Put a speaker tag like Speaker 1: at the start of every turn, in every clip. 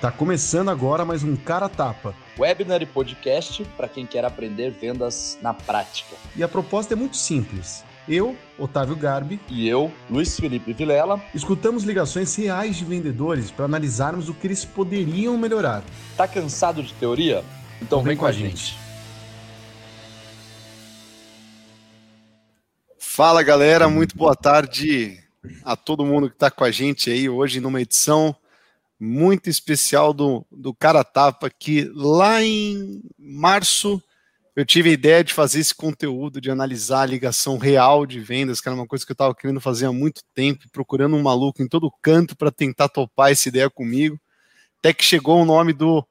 Speaker 1: Tá começando agora mais um Cara Tapa.
Speaker 2: Webinar e podcast para quem quer aprender vendas na prática.
Speaker 1: E a proposta é muito simples. Eu, Otávio Garbi,
Speaker 2: e eu, Luiz Felipe Vilela,
Speaker 1: escutamos ligações reais de vendedores para analisarmos o que eles poderiam melhorar.
Speaker 2: Tá cansado de teoria? Então, então vem, vem, com a gente. gente.
Speaker 3: Fala galera, muito boa tarde a todo mundo que está com a gente aí hoje numa edição muito especial do, do Cara Tapa, que lá em março eu tive a ideia de fazer esse conteúdo, de analisar a ligação real de vendas, que era uma coisa que eu estava querendo fazer há muito tempo, procurando um maluco em todo canto para tentar topar essa ideia comigo. Até que chegou o nome do,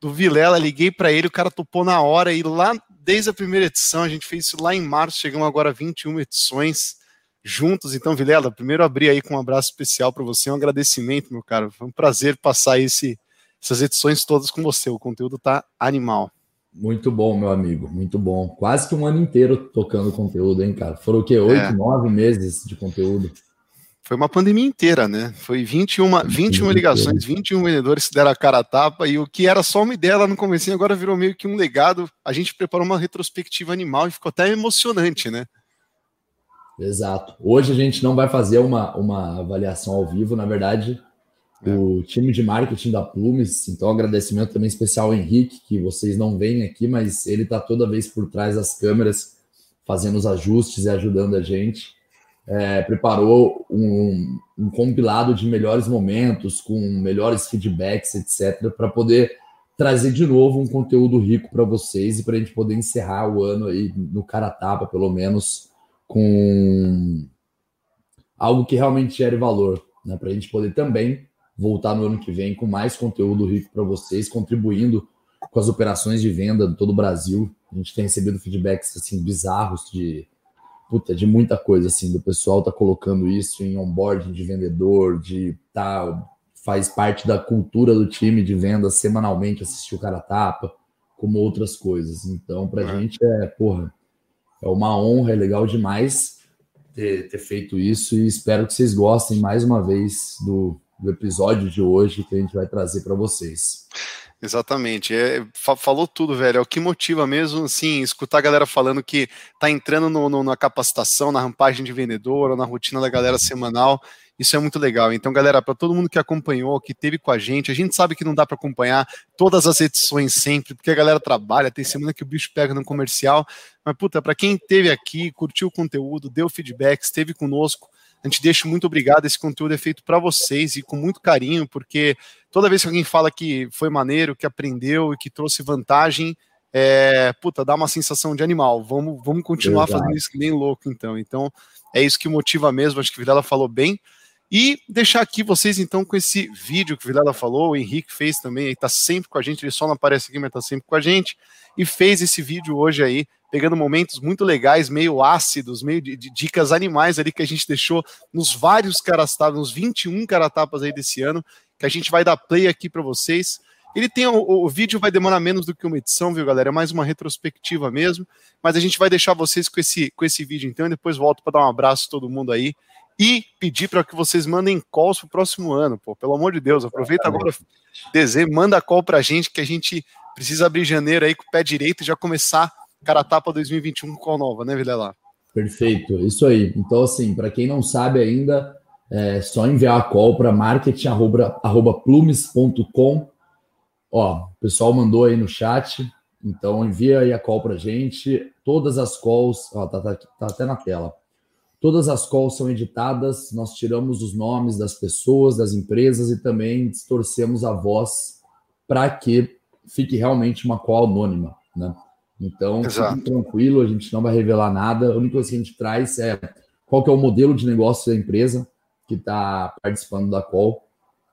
Speaker 3: do Vilela, liguei para ele, o cara topou na hora, e lá desde a primeira edição, a gente fez isso lá em março, chegamos agora a 21 edições juntos. Então, Vilela, primeiro abrir aí com um abraço especial para você, um agradecimento, meu cara. Foi um prazer passar esse, essas edições todas com você. O conteúdo tá animal.
Speaker 4: Muito bom, meu amigo, muito bom. Quase que um ano inteiro tocando conteúdo, hein, cara? Foram o quê? Oito, é. nove meses de conteúdo.
Speaker 3: Foi uma pandemia inteira, né? Foi 21, 21 ligações, 21 vendedores que deram a cara a tapa, e o que era só uma ideia lá no começo agora virou meio que um legado. A gente preparou uma retrospectiva animal e ficou até emocionante, né?
Speaker 4: Exato. Hoje a gente não vai fazer uma, uma avaliação ao vivo, na verdade, é. o time de marketing da Plumes, então agradecimento também especial ao Henrique, que vocês não veem aqui, mas ele está toda vez por trás das câmeras, fazendo os ajustes e ajudando a gente. É, preparou um, um, compilado de melhores momentos, com melhores feedbacks, etc., para poder trazer de novo um conteúdo rico para vocês e para a gente poder encerrar o ano aí no cara tapa, pelo menos com algo que realmente gere valor, né? Para a gente poder também voltar no ano que vem com mais conteúdo rico para vocês, contribuindo com as operações de venda de todo o Brasil. A gente tem recebido feedbacks assim bizarros de puta, de muita coisa assim, do pessoal tá colocando isso em onboarding de vendedor, de tá faz parte da cultura do time de venda semanalmente assistir o cara tapa, como outras coisas. Então, pra é. gente é, porra, é uma honra, é legal demais ter, ter feito isso e espero que vocês gostem mais uma vez do, do episódio de hoje que a gente vai trazer para vocês.
Speaker 3: Exatamente, é, falou tudo, velho. É o que motiva mesmo, assim, escutar a galera falando que tá entrando no, no, na capacitação, na rampagem de vendedor, ou na rotina da galera semanal isso é muito legal. Então, galera, para todo mundo que acompanhou, que teve com a gente, a gente sabe que não dá para acompanhar todas as edições sempre, porque a galera trabalha, tem semana que o bicho pega no comercial. Mas, puta, para quem esteve aqui, curtiu o conteúdo, deu feedback, esteve conosco, a gente deixa muito obrigado. Esse conteúdo é feito para vocês e com muito carinho, porque toda vez que alguém fala que foi maneiro, que aprendeu e que trouxe vantagem, é, puta, dá uma sensação de animal. Vamos, vamos continuar Exato. fazendo isso que nem louco, então. Então, é isso que motiva mesmo. Acho que o Videla falou bem. E deixar aqui vocês então com esse vídeo que o Vilela falou, o Henrique fez também, ele está sempre com a gente, ele só não aparece aqui, mas está sempre com a gente, e fez esse vídeo hoje aí, pegando momentos muito legais, meio ácidos, meio de, de dicas animais ali que a gente deixou nos vários caratapas, nos 21 caratapas aí desse ano, que a gente vai dar play aqui para vocês. Ele tem o, o, vídeo vai demorar menos do que uma edição, viu, galera? É mais uma retrospectiva mesmo, mas a gente vai deixar vocês com esse com esse vídeo então, e depois volto para dar um abraço a todo mundo aí e pedir para que vocês mandem calls para o próximo ano, pô, pelo amor de Deus, aproveita agora dezembro, manda call para a gente que a gente precisa abrir janeiro aí com o pé direito e já começar cara tapa 2021 com call nova, né, Vilela?
Speaker 4: Perfeito, isso aí. Então, assim, para quem não sabe ainda, é só enviar a call para marketing@plumes.com. Ó, o pessoal mandou aí no chat, então envia aí a call para gente. Todas as calls, ó, tá, tá, tá até na tela Todas as calls são editadas, nós tiramos os nomes das pessoas, das empresas e também distorcemos a voz para que fique realmente uma call anônima, né? Então, tranquilo, a gente não vai revelar nada. A única coisa que a gente traz é qual que é o modelo de negócio da empresa que está participando da call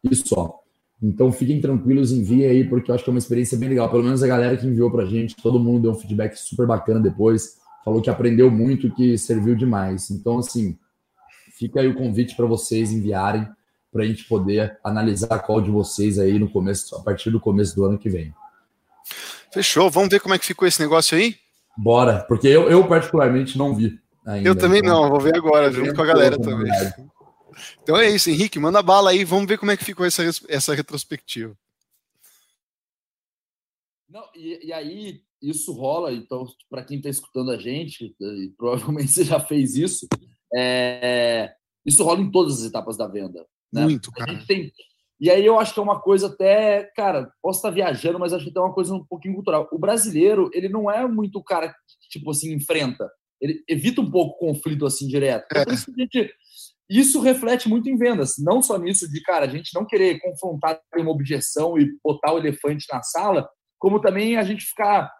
Speaker 4: e só. Então, fiquem tranquilos, enviem aí, porque eu acho que é uma experiência bem legal. Pelo menos a galera que enviou para a gente, todo mundo deu um feedback super bacana depois falou que aprendeu muito, que serviu demais. Então, assim, fica aí o convite para vocês enviarem para a gente poder analisar a call de vocês aí no começo, a partir do começo do ano que vem.
Speaker 3: Fechou. Vamos ver como é que ficou esse negócio aí?
Speaker 4: Bora, porque eu, eu particularmente não vi. Ainda,
Speaker 3: eu também então, não, vou ver agora, junto com a galera também. Então é isso, Henrique, manda bala aí, vamos ver como é que ficou essa, essa retrospectiva.
Speaker 4: Não, e, e aí isso rola, então, para quem está escutando a gente, e provavelmente você já fez isso, é, isso rola em todas as etapas da venda. Né?
Speaker 3: Muito, cara.
Speaker 4: Tem, e aí eu acho que é uma coisa até, cara, posso estar viajando, mas acho que é uma coisa um pouquinho cultural. O brasileiro, ele não é muito o cara que, tipo assim, enfrenta. Ele evita um pouco o conflito assim direto. É. Por isso que a gente isso reflete muito em vendas, não só nisso de, cara, a gente não querer confrontar uma objeção e botar o elefante na sala, como também a gente ficar.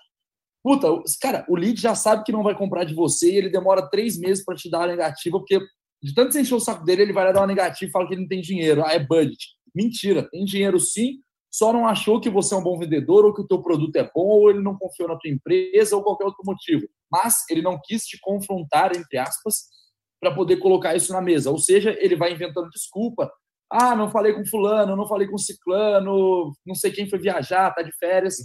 Speaker 4: Puta, cara, o lead já sabe que não vai comprar de você e ele demora três meses para te dar a negativa, porque de tanto você encher o saco dele, ele vai lá dar uma negativa e fala que ele não tem dinheiro. Ah, é budget. Mentira, tem dinheiro sim, só não achou que você é um bom vendedor ou que o teu produto é bom ou ele não confiou na tua empresa ou qualquer outro motivo. Mas ele não quis te confrontar, entre aspas, para poder colocar isso na mesa. Ou seja, ele vai inventando desculpa. Ah, não falei com fulano, não falei com ciclano, não sei quem foi viajar, tá de férias,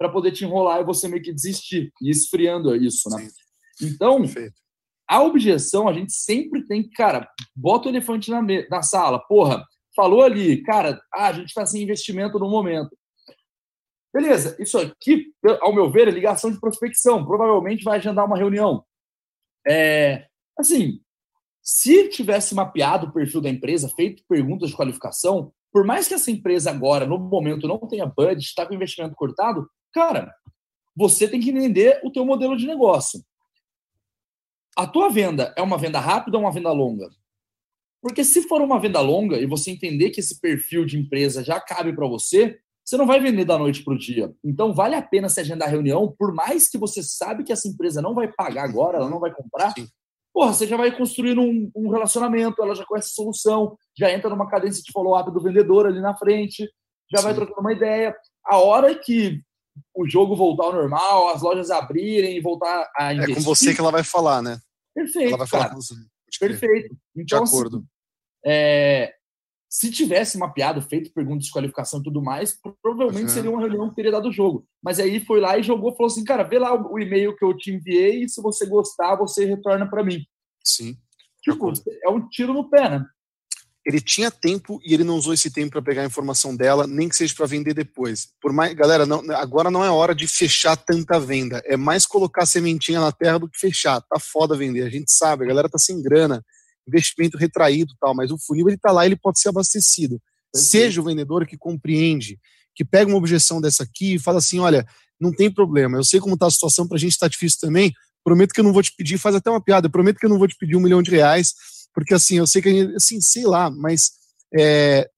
Speaker 4: para poder te enrolar e você meio que desistir e esfriando isso, né? Sim. Então, Perfeito. a objeção a gente sempre tem que, cara, bota o elefante na, na sala. Porra, falou ali, cara, ah, a gente está sem investimento no momento. Beleza, isso aqui, ao meu ver, é ligação de prospecção. Provavelmente vai agendar uma reunião. É, assim, se tivesse mapeado o perfil da empresa, feito perguntas de qualificação, por mais que essa empresa agora, no momento, não tenha budget, está com investimento cortado, cara, você tem que entender o teu modelo de negócio. A tua venda é uma venda rápida ou uma venda longa? Porque se for uma venda longa e você entender que esse perfil de empresa já cabe para você, você não vai vender da noite para o dia. Então, vale a pena se agendar reunião, por mais que você sabe que essa empresa não vai pagar agora, ela não vai comprar, Sim porra, você já vai construindo um, um, relacionamento, ela já conhece a solução, já entra numa cadência de follow-up do vendedor ali na frente, já Sim. vai trocando uma ideia. A hora que o jogo voltar ao normal, as lojas abrirem e voltar a investir...
Speaker 3: É com você que ela vai falar, né?
Speaker 4: Perfeito,
Speaker 3: Ela vai
Speaker 4: falar
Speaker 3: com você.
Speaker 4: Perfeito.
Speaker 3: Então, de assim, acordo. Assim,
Speaker 4: é, se tivesse mapeado, feito perguntas de qualificação e tudo mais, provavelmente uhum. seria uma reunião que teria dado o jogo. Mas aí foi lá e jogou, falou assim, cara, vê lá o, e-mail que eu te enviei e se você gostar, você retorna para mim.
Speaker 3: Sim.
Speaker 4: Tipo, é um tiro no pé, né?
Speaker 3: Ele tinha tempo e ele não usou esse tempo para pegar a informação dela, nem que seja para vender depois. Por mais, galera, não, agora não é hora de fechar tanta venda. É mais colocar sementinha na terra do que fechar. Tá foda vender, a gente sabe, a galera tá sem grana investimento retraído tal, mas o funil ele está lá, ele pode ser abastecido. Seja o vendedor que compreende, que pega uma objeção dessa aqui e fala assim, olha, não tem problema, eu sei como está a situação, para a gente está difícil também, prometo que eu não vou te pedir, faz até uma piada, prometo que eu não vou te pedir um milhão de reais, porque assim, eu sei que a gente, assim, sei lá, mas é,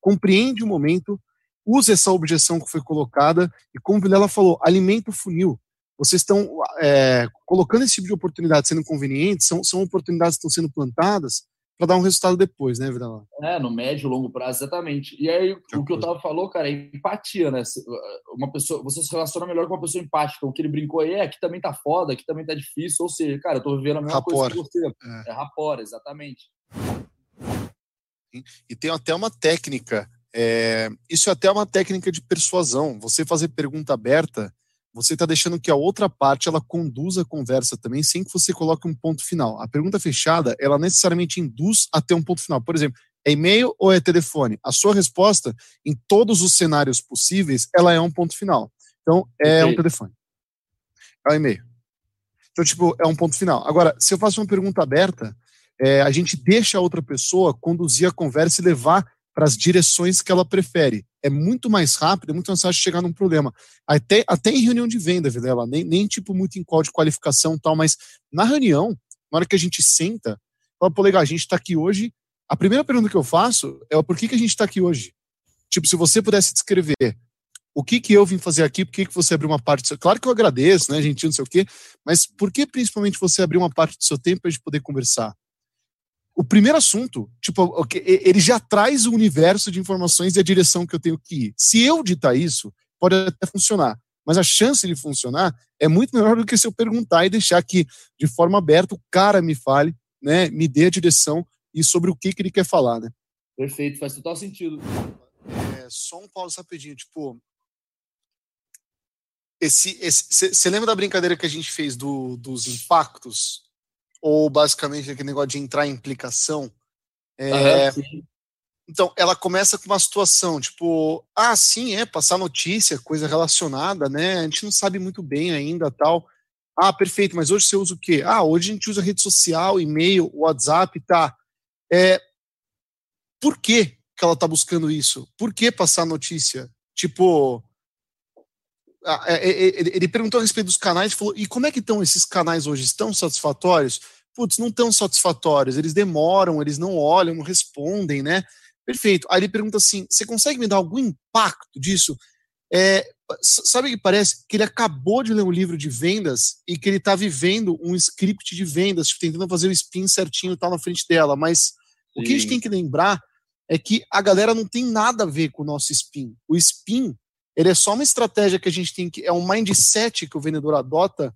Speaker 3: compreende o momento, usa essa objeção que foi colocada e como ela falou, alimenta o funil. Vocês estão é, colocando esse tipo de oportunidade sendo conveniente, são, são oportunidades que estão sendo plantadas para dar um resultado depois, né, Vidal?
Speaker 4: É, no médio e longo prazo, exatamente. E aí, que o que o Tava falou, cara, é empatia, né? Uma pessoa, você se relaciona melhor com uma pessoa empática. O que ele brincou aí é aqui também tá foda, aqui também tá difícil, ou seja, cara, eu tô vivendo a mesma
Speaker 3: rapor.
Speaker 4: coisa que você. É, é rapor, exatamente.
Speaker 3: E tem até uma técnica, é, isso é até uma técnica de persuasão. Você fazer pergunta aberta você está deixando que a outra parte ela conduza a conversa também, sem que você coloque um ponto final. A pergunta fechada, ela necessariamente induz a ter um ponto final. Por exemplo, é e-mail ou é telefone? A sua resposta, em todos os cenários possíveis, ela é um ponto final. Então, é okay. um telefone. É um e-mail. Então, tipo, é um ponto final. Agora, se eu faço uma pergunta aberta, é, a gente deixa a outra pessoa conduzir a conversa e levar para as direções que ela prefere. É muito mais rápido, é muito mais fácil chegar num problema. Até, até em reunião de venda, Vilela, nem, nem tipo muito em qual de qualificação tal, mas na reunião, na hora que a gente senta, fala, pô, legal, a gente está aqui hoje. A primeira pergunta que eu faço é por que, que a gente está aqui hoje? Tipo, se você pudesse descrever o que que eu vim fazer aqui, por que, que você abriu uma parte do seu... Claro que eu agradeço, né, gente, não sei o quê, mas por que principalmente você abriu uma parte do seu tempo para a gente poder conversar? O primeiro assunto, tipo, ele já traz o universo de informações e a direção que eu tenho que ir. Se eu ditar isso, pode até funcionar, mas a chance de funcionar é muito melhor do que se eu perguntar e deixar que, de forma aberta, o cara me fale, né, me dê a direção e sobre o que, que ele quer falar, né?
Speaker 4: Perfeito, faz total sentido.
Speaker 3: É, só um pause rapidinho, tipo, esse, você lembra da brincadeira que a gente fez do, dos impactos ou basicamente aquele negócio de entrar em implicação. É, uhum, Então, ela começa com uma situação, tipo, ah, sim, é, passar notícia, coisa relacionada, né? A gente não sabe muito bem ainda, tal. Ah, perfeito, mas hoje você usa o quê? Ah, hoje a gente usa rede social, e-mail, WhatsApp, tá. É, por que, que ela tá buscando isso? Por que passar notícia? Tipo, ele perguntou a respeito dos canais e falou: e como é que estão esses canais hoje? Estão satisfatórios? Putz, não estão satisfatórios, eles demoram, eles não olham, não respondem, né? Perfeito. Aí ele pergunta assim: você consegue me dar algum impacto disso? É, sabe o que parece? Que ele acabou de ler um livro de vendas e que ele está vivendo um script de vendas, tipo, tentando fazer o spin certinho e tal na frente dela. Mas Sim. o que a gente tem que lembrar é que a galera não tem nada a ver com o nosso spin. O spin ele é só uma estratégia que a gente tem que. É um mindset que o vendedor adota,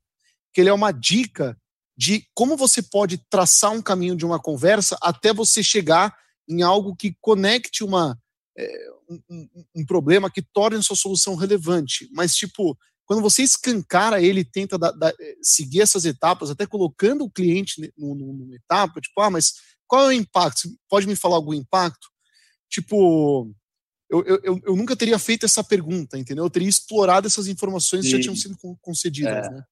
Speaker 3: que ele é uma dica de como você pode traçar um caminho de uma conversa até você chegar em algo que conecte uma, é, um, um, problema que torne sua solução relevante. Mas, tipo, quando você escancara ele tenta da, da, é, seguir essas etapas, até colocando o cliente numa etapa, tipo, ah, mas qual é o impacto? Você pode me falar algum impacto? Tipo, eu, eu, eu nunca teria feito essa pergunta, entendeu? Eu teria explorado essas informações Sim. que já tinham sido concedidas,
Speaker 4: é.
Speaker 3: né?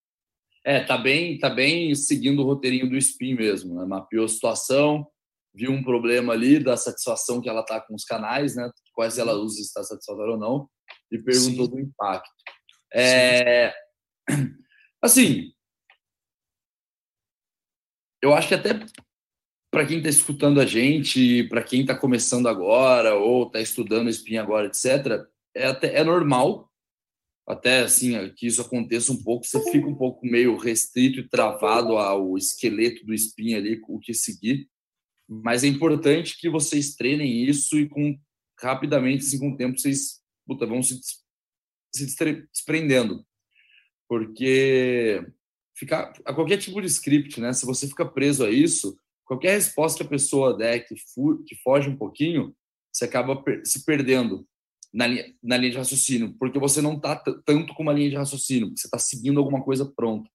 Speaker 4: É, tá bem, tá bem seguindo o roteirinho do SPIN mesmo, né? Mapeou a situação, viu um problema ali da satisfação que ela tá com os canais, né? Quais ela usa, se está satisfatória ou não, e perguntou Sim. do impacto. É, assim, eu acho que até para quem está escutando a gente, para quem está começando agora ou está estudando espinha agora, etc., é, até, é normal, até assim, que isso aconteça um pouco, você fica um pouco meio restrito e travado ao esqueleto do espinha ali, o que seguir. Mas é importante que vocês treinem isso e com rapidamente, assim, com o tempo, vocês puta, vão se, se desprendendo. Porque ficar a qualquer tipo de script, né? Se você fica preso a isso, qualquer resposta que a pessoa der que, fu que foge um pouquinho, você acaba per se perdendo na linha, na linha de raciocínio, porque você não está tanto com uma linha de raciocínio, você está seguindo alguma coisa pronta.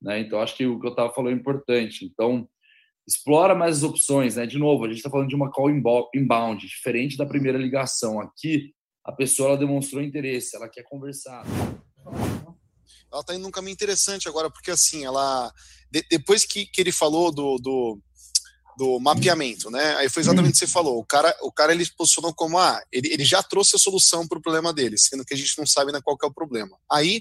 Speaker 4: Né? Então, acho que o que eu estava falando é importante. Então, explora mais as opções. Né? De novo, a gente está falando de uma call inbound, diferente da primeira ligação. Aqui, a pessoa ela demonstrou interesse, ela quer conversar.
Speaker 3: Ela está indo num caminho interessante agora, porque assim, ela. De, depois que, que ele falou do, do do mapeamento, né? Aí foi exatamente o que você falou. O cara, o cara ele posicionou como ah, ele, ele já trouxe a solução para o problema dele, sendo que a gente não sabe ainda qual é o problema. Aí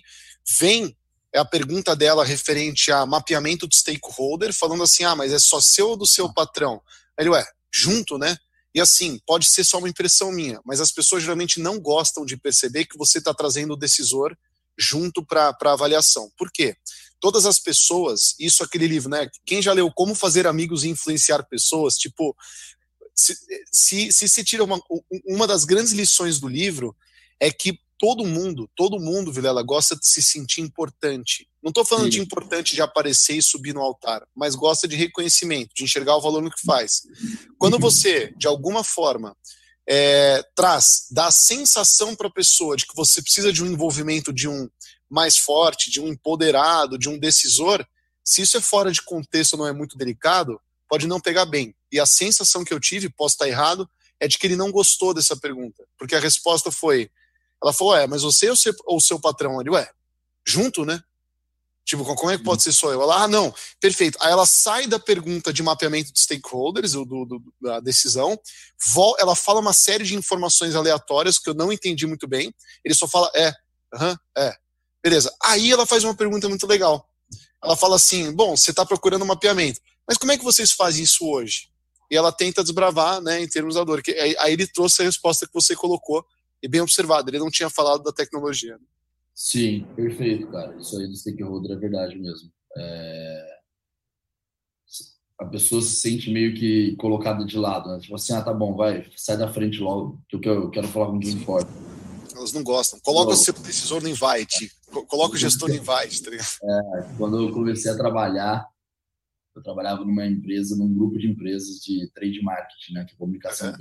Speaker 3: vem a pergunta dela referente a mapeamento de stakeholder, falando assim: ah, mas é só seu ou do seu patrão? Aí ele, ué, junto, né? E assim, pode ser só uma impressão minha, mas as pessoas geralmente não gostam de perceber que você está trazendo o decisor junto para avaliação. Por quê? Todas as pessoas, isso aquele livro, né? Quem já leu Como Fazer Amigos e Influenciar Pessoas, tipo, se se, se, se tira uma, uma das grandes lições do livro é que todo mundo, todo mundo, Vilela, gosta de se sentir importante. Não estou falando Sim. de importante de aparecer e subir no altar, mas gosta de reconhecimento, de enxergar o valor no que faz. Quando uhum. você, de alguma forma, é, traz, dá a sensação para a pessoa de que você precisa de um envolvimento de um mais forte, de um empoderado, de um decisor, se isso é fora de contexto não é muito delicado, pode não pegar bem. E a sensação que eu tive, posso estar errado, é de que ele não gostou dessa pergunta. Porque a resposta foi: ela falou, é, mas você ou, seu, ou seu patrão? Ele, ué, junto, né? Tipo, como é que pode ser só eu? Ela, ah, não, perfeito. Aí ela sai da pergunta de mapeamento de stakeholders, do, do, da decisão, ela fala uma série de informações aleatórias que eu não entendi muito bem. Ele só fala, é, aham, é, Beleza. Aí ela faz uma pergunta muito legal. Ela fala assim: bom, você está procurando um mapeamento, mas como é que vocês fazem isso hoje? E ela tenta desbravar, né, em termos da dor. Que, aí ele trouxe a resposta que você colocou, e bem observado, ele não tinha falado da tecnologia. Né?
Speaker 4: Sim, perfeito, cara. Isso aí do stakeholder é verdade mesmo. É... A pessoa se sente meio que colocada de lado, né? Tipo assim, ah, tá bom, vai, sai da frente logo, que eu quero falar com quem importa.
Speaker 3: Elas não gostam. Coloca não. o seu decisor no invite. Coloca o gestor no invite, tá
Speaker 4: é, quando eu comecei a trabalhar, eu trabalhava numa empresa, num grupo de empresas de trade marketing, né? Que é comunicação.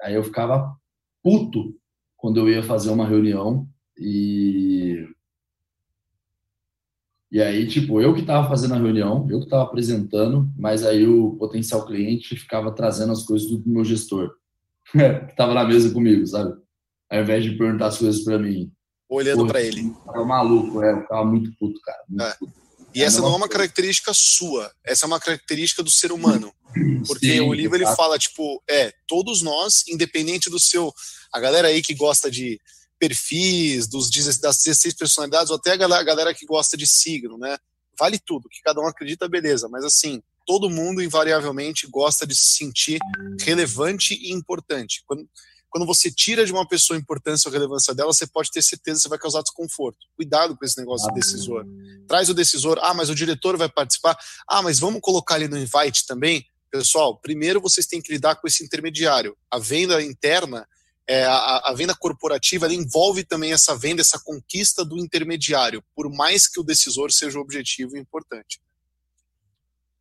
Speaker 4: Aí eu ficava puto quando eu ia fazer uma reunião e E aí, tipo, eu que tava fazendo a reunião, eu que tava apresentando, mas aí o potencial cliente ficava trazendo as coisas do meu gestor, que tava na mesa comigo, sabe? Ao invés de perguntar as coisas para mim.
Speaker 3: Olhando para ele.
Speaker 4: Tava maluco, é, eu ficava muito puto, cara. Muito é. puto.
Speaker 3: E essa não é uma característica sua, essa é uma característica do ser humano. Porque Sim, o livro ele fala, tipo, é, todos nós, independente do seu. A galera aí que gosta de perfis, dos, das 16 personalidades, ou até a galera, a galera que gosta de signo, né? Vale tudo, que cada um acredita, beleza. Mas assim, todo mundo invariavelmente gosta de se sentir relevante e importante. Quando, quando você tira de uma pessoa a importância ou a relevância dela, você pode ter certeza que você vai causar desconforto. Cuidado com esse negócio de decisor. Traz o decisor, ah, mas o diretor vai participar. Ah, mas vamos colocar ele no invite também? Pessoal, primeiro vocês têm que lidar com esse intermediário. A venda interna, é, a, a venda corporativa, ela envolve também essa venda, essa conquista do intermediário, por mais que o decisor seja o objetivo importante.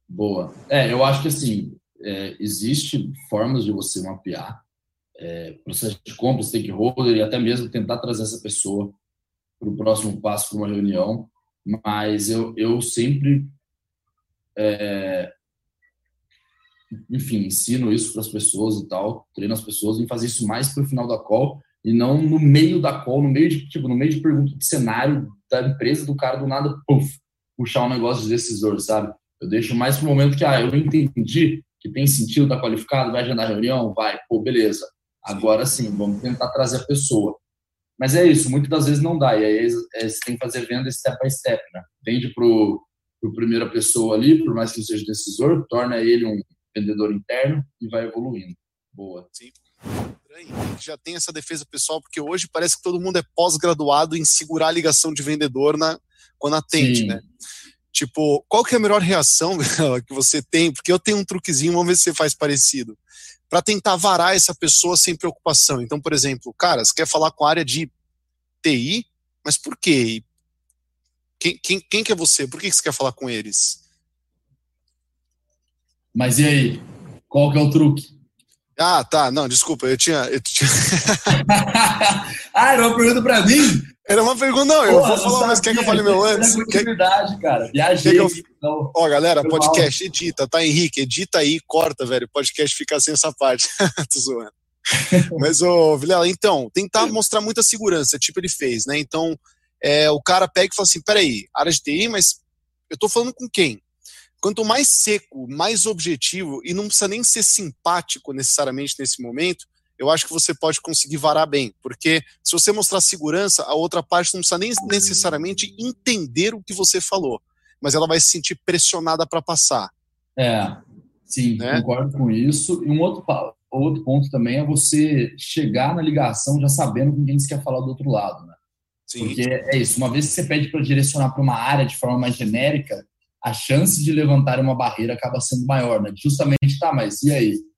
Speaker 4: Boa. É, eu acho que assim, é, existe formas de você mapear é, processo de compra, stakeholder e até mesmo tentar trazer essa pessoa para o próximo passo para uma reunião, mas eu, eu sempre, é, enfim, ensino isso para as pessoas e tal, treino as pessoas em fazer isso mais para o final da call e não no meio da call, no meio de, tipo, no meio de pergunta de cenário da empresa, do cara do nada, puff, puxar um negócio de decisor, sabe? Eu deixo mais para o momento que, ah, eu entendi que tem sentido, tá qualificado, vai agendar reunião, vai, pô, beleza Agora sim, vamos tentar trazer a pessoa. Mas é isso, muitas das vezes não dá. E aí é, você tem que fazer venda step by step, né? Vende para o primeira pessoa ali, por mais que seja decisor, torna ele um vendedor interno e vai evoluindo. Boa.
Speaker 3: Sim. Já tem essa defesa pessoal, porque hoje parece que todo mundo é pós-graduado em segurar a ligação de vendedor na, quando atende, Sim. né? Tipo, qual que é a melhor reação que você tem? Porque eu tenho um truquezinho, vamos ver se você faz parecido para tentar varar essa pessoa sem preocupação. Então, por exemplo, cara, você quer falar com a área de TI, mas por quê? Quem, quem, quem que é você? Por que você quer falar com eles?
Speaker 4: Mas e aí? Qual que é o truque?
Speaker 3: Ah, tá. Não, desculpa, eu tinha. Eu tinha...
Speaker 4: ah, era uma pergunta para mim?
Speaker 3: Era uma pergunta, não, eu Porra, vou falar, mas quer que eu fale meu antes?
Speaker 4: É verdade, cara. Viajei. Eu...
Speaker 3: Então, Ó, galera, podcast, edita, tá, Henrique? Edita aí, corta, velho. Podcast fica sem essa parte. Tô zoando. mas, ô, Vilela, então, tentar mostrar muita segurança, tipo ele fez, né? Então, é, o cara pega e fala assim: peraí, área de TI, mas eu tô falando com quem? Quanto mais seco, mais objetivo, e não precisa nem ser simpático necessariamente nesse momento, eu acho que você pode conseguir varar bem, porque se você mostrar segurança, a outra parte não precisa nem necessariamente entender o que você falou, mas ela vai se sentir pressionada para passar.
Speaker 4: É, sim, né? concordo com isso. E um outro, outro ponto também é você chegar na ligação já sabendo com quem você quer falar do outro lado, né? Sim. Porque é isso, uma vez que você pede para direcionar para uma área de forma mais genérica, a chance de levantar uma barreira acaba sendo maior, né? Justamente, tá, mas e aí?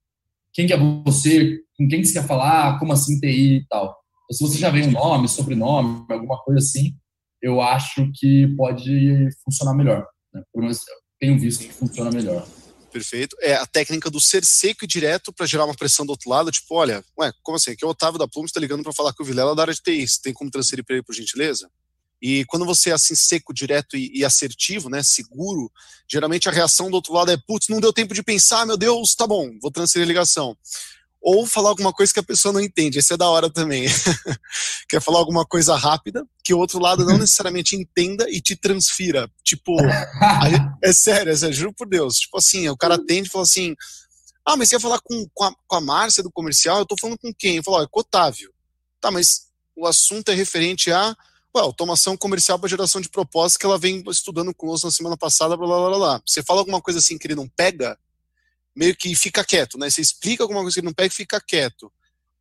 Speaker 4: Quem que é você? Com quem que você quer falar? Como assim TI e tal? Então, se você já vem um nome, sobrenome, alguma coisa assim, eu acho que pode funcionar melhor. Né? Pelo menos tenho visto que funciona melhor.
Speaker 3: Perfeito. É a técnica do ser seco e direto para gerar uma pressão do outro lado, tipo, olha, ué, como assim? Aqui é o Otávio da Plume está ligando para falar com o Vilela da área de TI. Você tem como transferir para ele, por gentileza? E quando você é assim seco, direto e, e, assertivo, né, seguro, geralmente a reação do outro lado é, putz, não deu tempo de pensar, meu Deus, tá bom, vou transferir a ligação. Ou falar alguma coisa que a pessoa não entende, esse é da hora também. Quer falar alguma coisa rápida, que o outro lado não necessariamente entenda e te transfira. Tipo, é sério, é sério, juro por Deus. Tipo assim, o cara atende e fala assim, ah, mas você ia falar com, com a, com a Márcia do comercial? Eu tô falando com quem? Eu falo, ó, é com o Otávio. Tá, mas o assunto é referente a Ué, automação comercial para geração de propósitos que ela vem estudando conosco na semana passada, blá, blá, blá, blá. Você fala alguma coisa assim que ele não pega, meio que fica quieto, né? Você explica alguma coisa que ele não pega e fica quieto.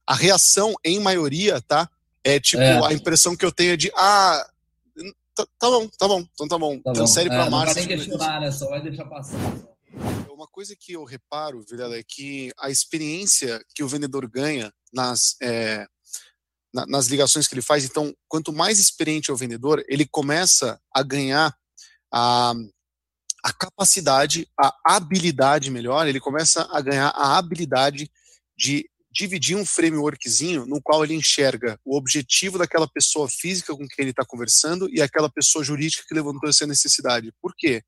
Speaker 3: A reação, em maioria, tá? É tipo, é. a impressão que eu tenho é de, ah, tá, tá bom, tá bom, então tá bom. Tá Transfere para é, Márcia.
Speaker 4: Não vai nem questionar, né? Só vai deixar passar.
Speaker 3: Uma coisa que eu reparo, Vilela, é que a experiência que o vendedor ganha nas, é, na, nas ligações que ele faz. Então, quanto mais experiente é o vendedor, ele começa a ganhar a, a capacidade, a habilidade melhor, ele começa a ganhar a habilidade de dividir um frameworkzinho no qual ele enxerga o objetivo daquela pessoa física com quem ele está conversando e aquela pessoa jurídica que levantou essa necessidade. Por quê?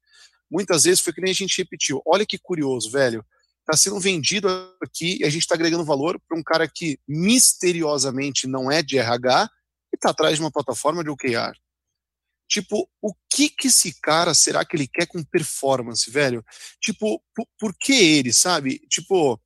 Speaker 3: Muitas vezes foi que nem a gente repetiu. Olha que curioso, velho. Está sendo vendido aqui e a gente está agregando valor para um cara que misteriosamente não é de RH e está atrás de uma plataforma de OKR. Tipo, o que que esse cara será que ele quer com performance, velho? Tipo, por, por que ele, sabe? Tipo,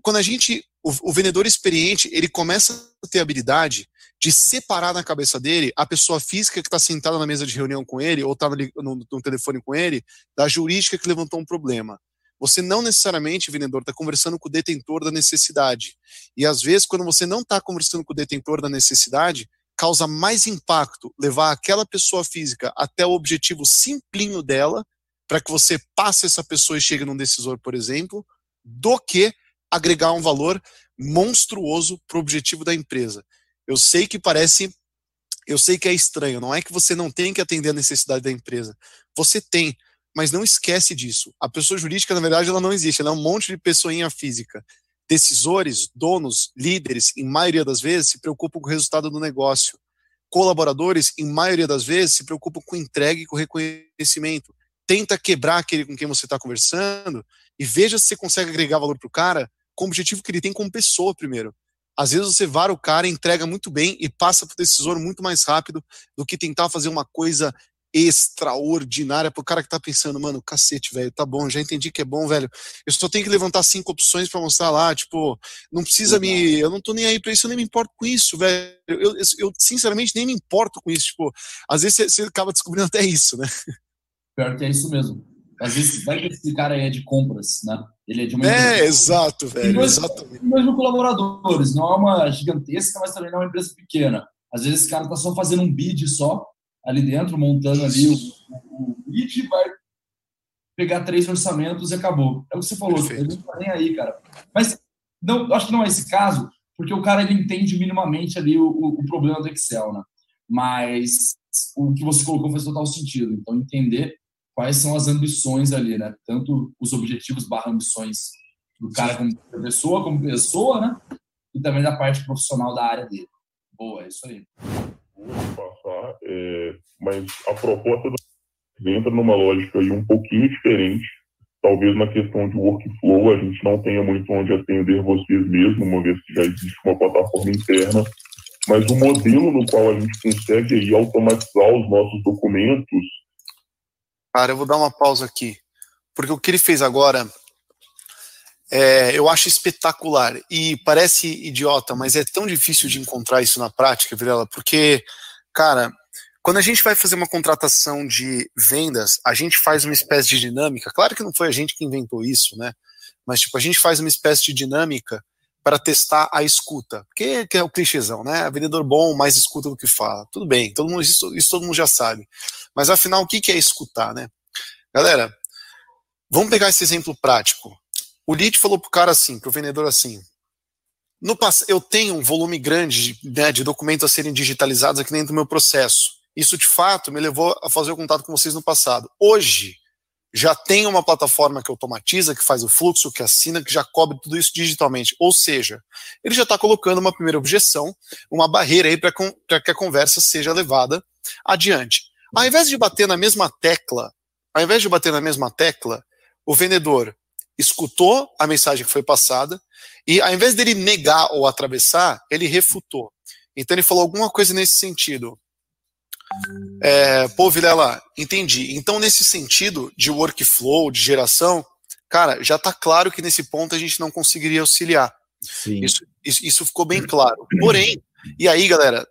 Speaker 3: quando a gente o, o, vendedor experiente ele começa a ter a habilidade de separar na cabeça dele a pessoa física que está sentada na mesa de reunião com ele ou está no, no, no, telefone com ele da jurídica que levantou um problema. Você não necessariamente, vendedor, está conversando com o detentor da necessidade. E às vezes, quando você não está conversando com o detentor da necessidade, causa mais impacto levar aquela pessoa física até o objetivo simplinho dela, para que você passe essa pessoa e chegue num decisor, por exemplo, do que agregar um valor monstruoso para o objetivo da empresa. Eu sei que parece, eu sei que é estranho, não é que você não tem que atender a necessidade da empresa. Você tem, mas não esquece disso. A pessoa jurídica, na verdade, ela não existe, ela é um monte de pessoinha física. Decisores, donos, líderes, em maioria das vezes, se preocupam com o resultado do negócio. Colaboradores, em maioria das vezes, se preocupam com entrega e com reconhecimento. Tenta quebrar aquele com quem você está conversando e veja se você consegue agregar valor para o cara com o objetivo que ele tem como pessoa primeiro. Às vezes você vara o cara, entrega muito bem e passa para o decisor muito mais rápido do que tentar fazer uma coisa extraordinária pro cara que tá pensando, mano, cacete, velho, tá bom, já entendi que é bom, velho. Eu só tenho que levantar cinco opções para mostrar lá, tipo, não precisa me, eu não tô nem aí para isso, eu nem me importo com isso, velho. Eu, eu, eu, sinceramente nem me importo com isso, tipo, às vezes você, você acaba descobrindo até isso, né?
Speaker 4: Pior que é isso mesmo. Às vezes vai que esse cara é de compras, né? Ele é de uma
Speaker 3: É, exato, velho. Dois, exatamente.
Speaker 4: Mesmo colaboradores, não é uma gigantesca, mas também não é uma empresa pequena. Às vezes esse cara tá só fazendo um bid só ali dentro, montando ali o, o, e vai pegar três orçamentos e acabou. É o que você falou, ele não tá nem aí, cara. Mas não, acho que não é esse caso, porque o cara ele entende minimamente ali o, o, o problema do Excel, né? Mas o que você colocou faz total sentido. Então, entender quais são as ambições ali, né? Tanto os objetivos barra ambições do cara como pessoa, como pessoa, né? E também da parte profissional da área dele. Boa, é isso aí.
Speaker 5: Passar, é, mas a proposta entra numa lógica aí um pouquinho diferente. Talvez na questão de workflow a gente não tenha muito onde atender vocês mesmo, uma vez que já existe uma plataforma interna. Mas o modelo no qual a gente consegue aí automatizar os nossos documentos
Speaker 3: Cara, eu vou dar uma pausa aqui. Porque o que ele fez agora é, eu acho espetacular. E parece idiota, mas é tão difícil de encontrar isso na prática, Virela, porque, cara, quando a gente vai fazer uma contratação de vendas, a gente faz uma espécie de dinâmica. Claro que não foi a gente que inventou isso, né? Mas, tipo, a gente faz uma espécie de dinâmica para testar a escuta. Que, que é o clichêzão, né? Vendedor bom mais escuta do que fala. Tudo bem, todo mundo, isso, isso todo mundo já sabe. Mas afinal, o que é escutar, né? Galera, vamos pegar esse exemplo prático. O lead falou pro cara assim, pro vendedor assim: no eu tenho um volume grande né, de documentos a serem digitalizados aqui dentro do meu processo. Isso de fato me levou a fazer o contato com vocês no passado. Hoje já tem uma plataforma que automatiza, que faz o fluxo, que assina, que já cobre tudo isso digitalmente. Ou seja, ele já está colocando uma primeira objeção, uma barreira aí para que a conversa seja levada adiante. Ao invés de bater na mesma tecla, ao invés de bater na mesma tecla, o vendedor escutou a mensagem que foi passada e ao invés dele negar ou atravessar, ele refutou. Então ele falou alguma coisa nesse sentido. É, pô, Vilela, entendi. Então, nesse sentido de workflow, de geração, cara, já está claro que nesse ponto a gente não conseguiria auxiliar. Isso, isso, isso, ficou bem claro. Porém, e aí, galera,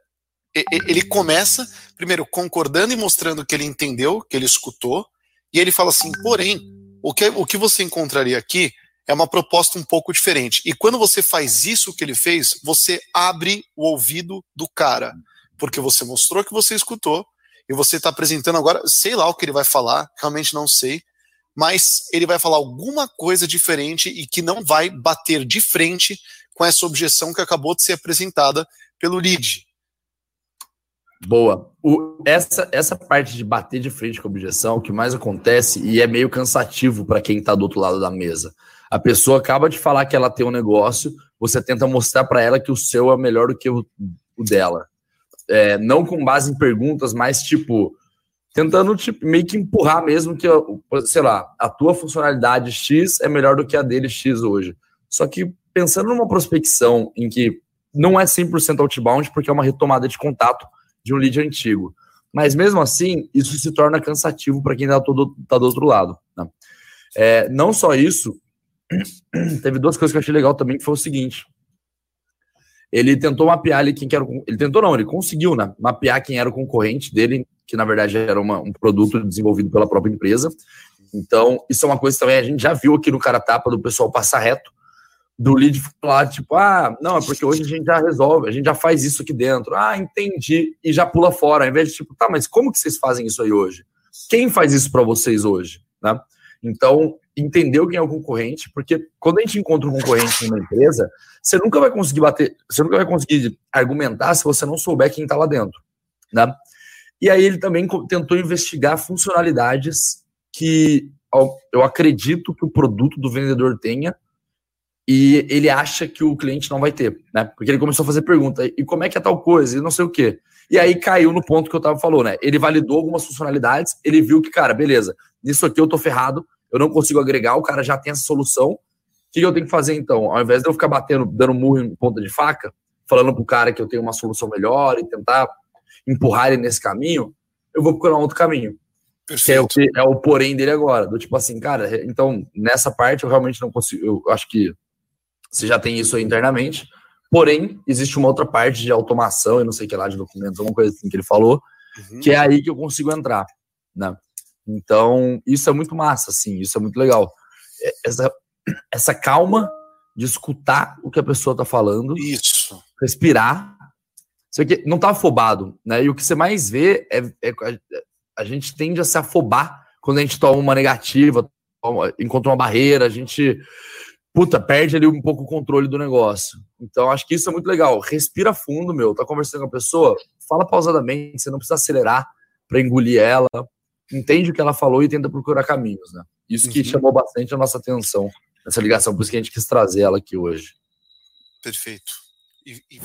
Speaker 3: ele começa, primeiro, concordando e mostrando que ele entendeu, que ele escutou, e ele fala assim: porém, o que, o que você encontraria aqui é uma proposta um pouco diferente. E quando você faz isso que ele fez, você abre o ouvido do cara, porque você mostrou que você escutou, e você está apresentando agora, sei lá o que ele vai falar, realmente não sei, mas ele vai falar alguma coisa diferente e que não vai bater de frente com essa objeção que acabou de ser apresentada pelo lead.
Speaker 6: Boa. O, essa, essa parte de bater de frente com a objeção, o que mais acontece, e é meio cansativo para quem está do outro lado da mesa. A pessoa acaba de falar que ela tem um negócio,
Speaker 4: você tenta mostrar para ela que o seu é melhor do que o, o dela. É, não com base em perguntas, mas tipo, tentando tipo, meio que empurrar mesmo que, sei lá, a tua funcionalidade X é melhor do que a dele X hoje. Só que pensando numa prospecção em que não é 100% outbound, porque é uma retomada de contato de um lead antigo. Mas mesmo assim, isso se torna cansativo para quem está tá do outro lado. Né? É, não só isso, teve duas coisas que eu achei legal também, que foi o seguinte. Ele tentou mapear ali quem era. Ele tentou, não, ele conseguiu, né? Mapear quem era o concorrente dele, que na verdade era uma, um produto desenvolvido pela própria empresa. Então, isso é uma coisa também, a gente já viu aqui no cara tapa do pessoal passar reto do lead falar, tipo, ah, não, é porque hoje a gente já resolve, a gente já faz isso aqui dentro. Ah, entendi. E já pula fora, ao invés de, tipo, tá, mas como que vocês fazem isso aí hoje? Quem faz isso para vocês hoje? Né? Então, entendeu quem é o concorrente, porque quando a gente encontra um concorrente numa empresa, você nunca vai conseguir bater, você nunca vai conseguir argumentar se você não souber quem está lá dentro, né? E aí ele também tentou investigar funcionalidades que eu acredito que o produto do vendedor tenha e ele acha que o cliente não vai ter, né? Porque ele começou a fazer pergunta, e como é que é tal coisa, e não sei o quê. E aí caiu no ponto que eu tava falando, né? Ele validou algumas funcionalidades, ele viu que, cara, beleza, nisso aqui eu tô ferrado, eu não consigo agregar, o cara já tem essa solução. O que eu tenho que fazer então? Ao invés de eu ficar batendo, dando murro em ponta de faca, falando pro cara que eu tenho uma solução melhor e tentar empurrar ele nesse caminho, eu vou procurar um outro caminho. Perfeito. Que é o, que é o porém dele agora. Do tipo assim, cara, então nessa parte eu realmente não consigo. Eu acho que você já tem isso aí internamente. Porém, existe uma outra parte de automação e não sei o que lá de documentos, alguma coisa assim que ele falou, uhum. que é aí que eu consigo entrar, né? Então, isso é muito massa, assim, isso é muito legal. É, essa, essa calma de escutar o que a pessoa tá falando.
Speaker 3: Isso.
Speaker 4: Respirar. Você que não tá afobado, né? E o que você mais vê é, é a gente tende a se afobar quando a gente toma uma negativa, toma, encontra uma barreira, a gente puta, perde ali um pouco o controle do negócio. Então, acho que isso é muito legal. Respira fundo, meu. Tá conversando com a pessoa, fala pausadamente, você não precisa acelerar para engolir ela, entende o que ela falou e tenta procurar caminhos, né? Isso que uhum. chamou bastante a nossa atenção nessa ligação, por isso que a gente quis trazer ela aqui hoje.
Speaker 3: Perfeito. E, e...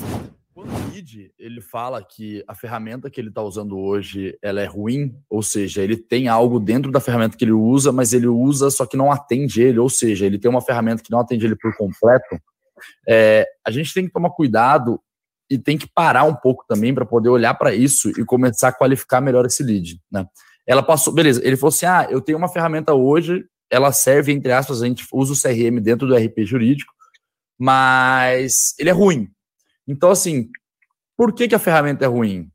Speaker 4: Quando o Lead, ele fala que a ferramenta que ele está usando hoje, ela é ruim, ou seja, ele tem algo dentro da ferramenta que ele usa, mas ele usa só que não atende ele, ou seja, ele tem uma ferramenta que não atende ele por completo, é, a gente tem que tomar cuidado e tem que parar um pouco também para poder olhar para isso e começar a qualificar melhor esse lead, né? Ela passou, beleza, ele falou assim: ah, eu tenho uma ferramenta hoje, ela serve, entre aspas, a gente usa o CRM dentro do RP jurídico, mas ele é ruim. Então, assim, por que, que a ferramenta é ruim?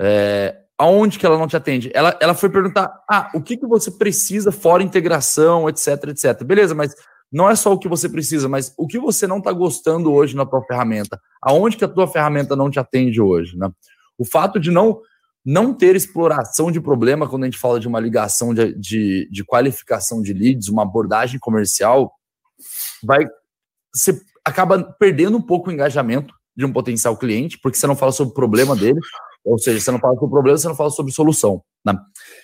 Speaker 4: É, aonde que ela não te atende? Ela, ela foi perguntar: ah, o que, que você precisa fora integração, etc, etc. Beleza, mas não é só o que você precisa, mas o que você não está gostando hoje na tua ferramenta? Aonde que a tua ferramenta não te atende hoje? Né? O fato de não não ter exploração de problema quando a gente fala de uma ligação de, de, de qualificação de leads, uma abordagem comercial, vai você acaba perdendo um pouco o engajamento de um potencial cliente, porque você não fala sobre o problema dele, ou seja, você não fala sobre o problema, você não fala sobre solução. Né?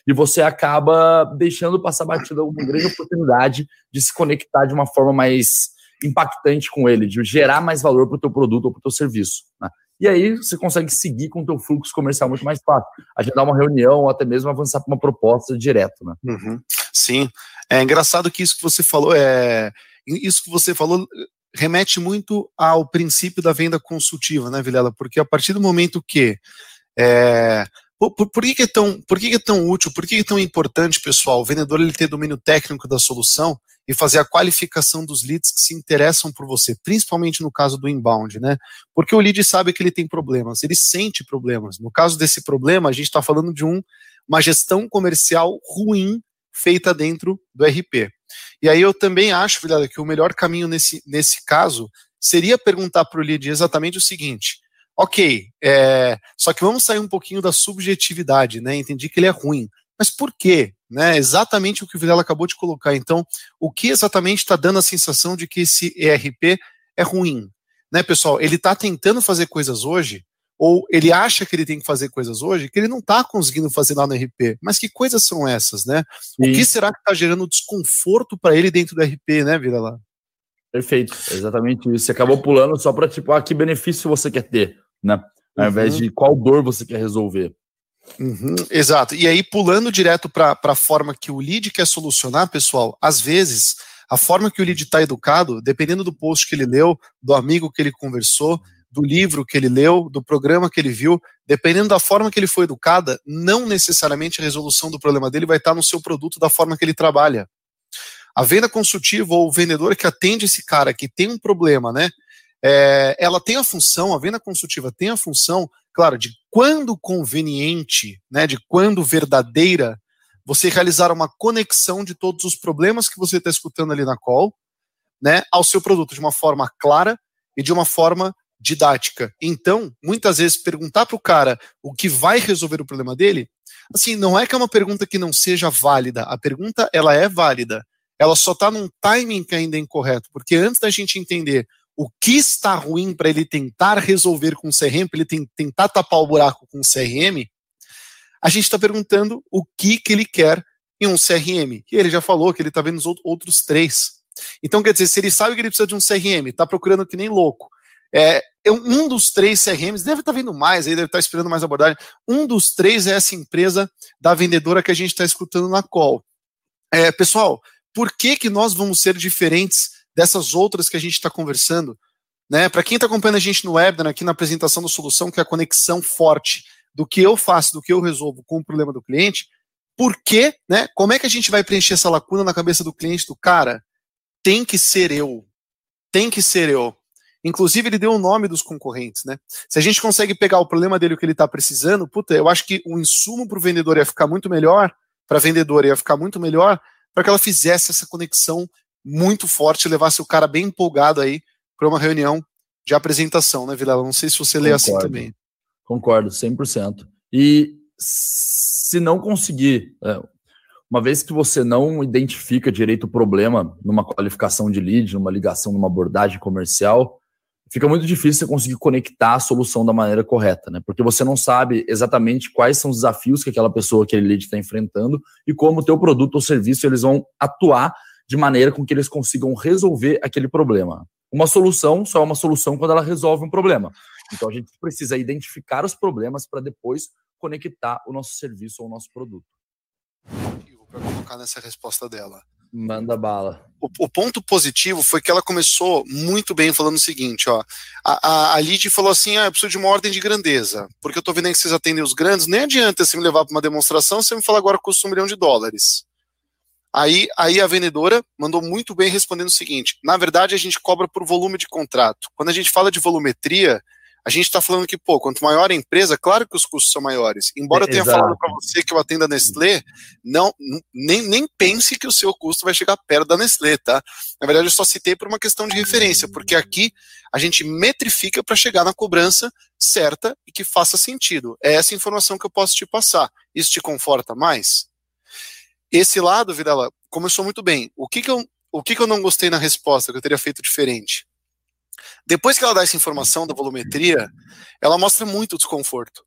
Speaker 4: E você acaba deixando passar batida uma grande oportunidade de se conectar de uma forma mais impactante com ele, de gerar mais valor para o teu produto ou para o teu serviço. Né? E aí você consegue seguir com o teu fluxo comercial muito mais fácil. Agendar uma reunião ou até mesmo avançar para uma proposta direto, né?
Speaker 3: Uhum. Sim. É engraçado que isso que você falou é. Isso que você falou remete muito ao princípio da venda consultiva, né, Vilela? Porque a partir do momento que é, por, por, que, é tão, por que, é tão útil, por que, que, é tão importante, pessoal, o vendedor ele ter domínio técnico da solução e fazer a qualificação dos leads que se interessam por você, principalmente no caso do inbound, né? Porque o lead sabe que ele tem problemas, ele sente problemas. No caso desse problema, a gente está falando de um, uma gestão comercial ruim feita dentro do RP. E aí eu também acho, Vilela, que o melhor caminho nesse, nesse caso seria perguntar para o lead exatamente o seguinte: ok, é, só que vamos sair um pouquinho da subjetividade, né? Entendi que ele é ruim. Mas por quê? Né? Exatamente o que o Vilela acabou de colocar. Então, o que exatamente está dando a sensação de que esse ERP é ruim? Né, pessoal? Ele está tentando fazer coisas hoje, ou ele acha que ele tem que fazer coisas hoje que ele não está conseguindo fazer lá no RP. Mas que coisas são essas, né? Sim. O que será que está gerando desconforto para ele dentro do RP, né, Vira lá?
Speaker 4: Perfeito, exatamente isso. Você acabou pulando só para tipo, ah, que benefício você quer ter, né? Ao uhum. invés de qual dor você quer resolver.
Speaker 3: Uhum, exato. E aí, pulando direto para a forma que o lead quer solucionar, pessoal, às vezes, a forma que o lead está educado, dependendo do post que ele leu, do amigo que ele conversou, do livro que ele leu, do programa que ele viu, dependendo da forma que ele foi educada, não necessariamente a resolução do problema dele vai estar no seu produto da forma que ele trabalha. A venda consultiva ou o vendedor que atende esse cara que tem um problema, né? É, ela tem a função, a venda consultiva tem a função, claro, de quando conveniente, né, de quando verdadeira, você realizar uma conexão de todos os problemas que você está escutando ali na call, né, ao seu produto de uma forma clara e de uma forma didática. Então, muitas vezes, perguntar para o cara o que vai resolver o problema dele, assim, não é que é uma pergunta que não seja válida. A pergunta, ela é válida. Ela só está num timing que ainda é incorreto. Porque antes da gente entender o que está ruim para ele tentar resolver com o CRM, para ele tem, tentar tapar o buraco com o CRM, a gente está perguntando o que, que ele quer em um CRM. E ele já falou que ele está vendo os outros três. Então, quer dizer, se ele sabe que ele precisa de um CRM, está procurando que nem louco, é, um dos três CRMs, deve estar tá vendo mais, aí deve estar tá esperando mais abordagem. Um dos três é essa empresa da vendedora que a gente está escutando na call. É, pessoal, por que, que nós vamos ser diferentes dessas outras que a gente está conversando? Né? Para quem está acompanhando a gente no webinar, aqui na apresentação da solução, que é a conexão forte do que eu faço, do que eu resolvo com o problema do cliente, por né? Como é que a gente vai preencher essa lacuna na cabeça do cliente, do cara? Tem que ser eu. Tem que ser eu. Inclusive, ele deu o nome dos concorrentes, né? Se a gente consegue pegar o problema dele, o que ele está precisando, puta, eu acho que o insumo para o vendedor ia ficar muito melhor, para a vendedora ia ficar muito melhor, para que ela fizesse essa conexão muito forte, levasse o cara bem empolgado aí para uma reunião de apresentação, né, Vilela? Não sei se você lê assim também.
Speaker 4: Concordo, 100%. E se não conseguir, é, uma vez que você não identifica direito o problema numa qualificação de lead, numa ligação, numa abordagem comercial, fica muito difícil você conseguir conectar a solução da maneira correta, né? Porque você não sabe exatamente quais são os desafios que aquela pessoa, aquele lead está enfrentando e como o teu produto ou serviço eles vão atuar de maneira com que eles consigam resolver aquele problema. Uma solução só é uma solução quando ela resolve um problema. Então a gente precisa identificar os problemas para depois conectar o nosso serviço ou o nosso produto.
Speaker 3: Para colocar nessa resposta dela.
Speaker 4: Manda bala.
Speaker 3: O, o, ponto positivo foi que ela começou muito bem falando o seguinte, ó. A, a, a Lid falou assim: ah, eu preciso de uma ordem de grandeza, porque eu tô vendo que vocês atendem os grandes, nem adianta você me levar para uma demonstração, você me falar agora custa um milhão de dólares. Aí, aí a vendedora mandou muito bem respondendo o seguinte: na verdade, a gente cobra por volume de contrato. Quando a gente fala de volumetria, a gente está falando que, pô, quanto maior a empresa, claro que os custos são maiores. Embora eu tenha Exato. falado para você que eu atendo a Nestlé, não, nem, nem pense que o seu custo vai chegar perto da Nestlé, tá? Na verdade, eu só citei por uma questão de referência, porque aqui a gente metrifica para chegar na cobrança certa e que faça sentido. É essa informação que eu posso te passar. Isso te conforta mais? Esse lado, Vidala, começou muito bem. O que, que, eu, o que, que eu não gostei na resposta, que eu teria feito diferente? Depois que ela dá essa informação da volumetria, ela mostra muito desconforto.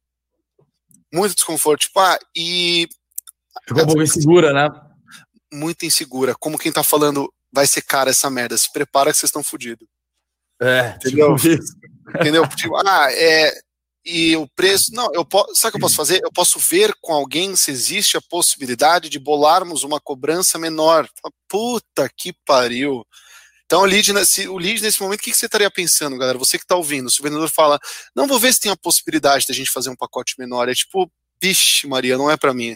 Speaker 3: Muito desconforto. Tipo, ah, e.
Speaker 4: Ficou um pouco insegura, né?
Speaker 3: Muito insegura. Como quem tá falando, vai ser cara essa merda. Se prepara que vocês estão fodidos.
Speaker 4: É, entendeu? Tipo
Speaker 3: entendeu? Tipo, ah, é. E o preço. Não, eu posso. Sabe o que eu posso fazer? Eu posso ver com alguém se existe a possibilidade de bolarmos uma cobrança menor. Puta que pariu. Então, o lead, se, o lead nesse momento, o que, que você estaria pensando, galera? Você que está ouvindo, se o vendedor fala, não vou ver se tem a possibilidade da gente fazer um pacote menor, é tipo, vixe, Maria, não é para mim.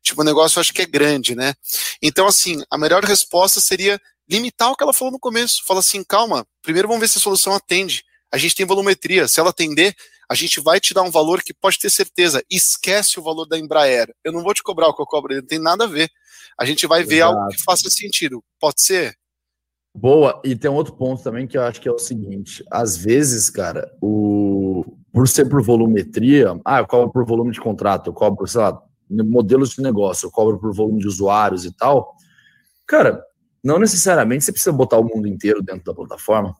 Speaker 3: Tipo, o negócio eu acho que é grande, né? Então, assim, a melhor resposta seria limitar o que ela falou no começo. Fala assim, calma, primeiro vamos ver se a solução atende. A gente tem volumetria, se ela atender, a gente vai te dar um valor que pode ter certeza. Esquece o valor da Embraer. Eu não vou te cobrar o que eu cobro, não tem nada a ver. A gente vai ver Exato. algo que faça sentido. Pode ser?
Speaker 4: Boa, e tem um outro ponto também que eu acho que é o seguinte: às vezes, cara, o por ser por volumetria, ah, eu cobro por volume de contrato, eu cobro, sei lá, modelos de negócio, eu cobro por volume de usuários e tal. Cara, não necessariamente você precisa botar o mundo inteiro dentro da plataforma.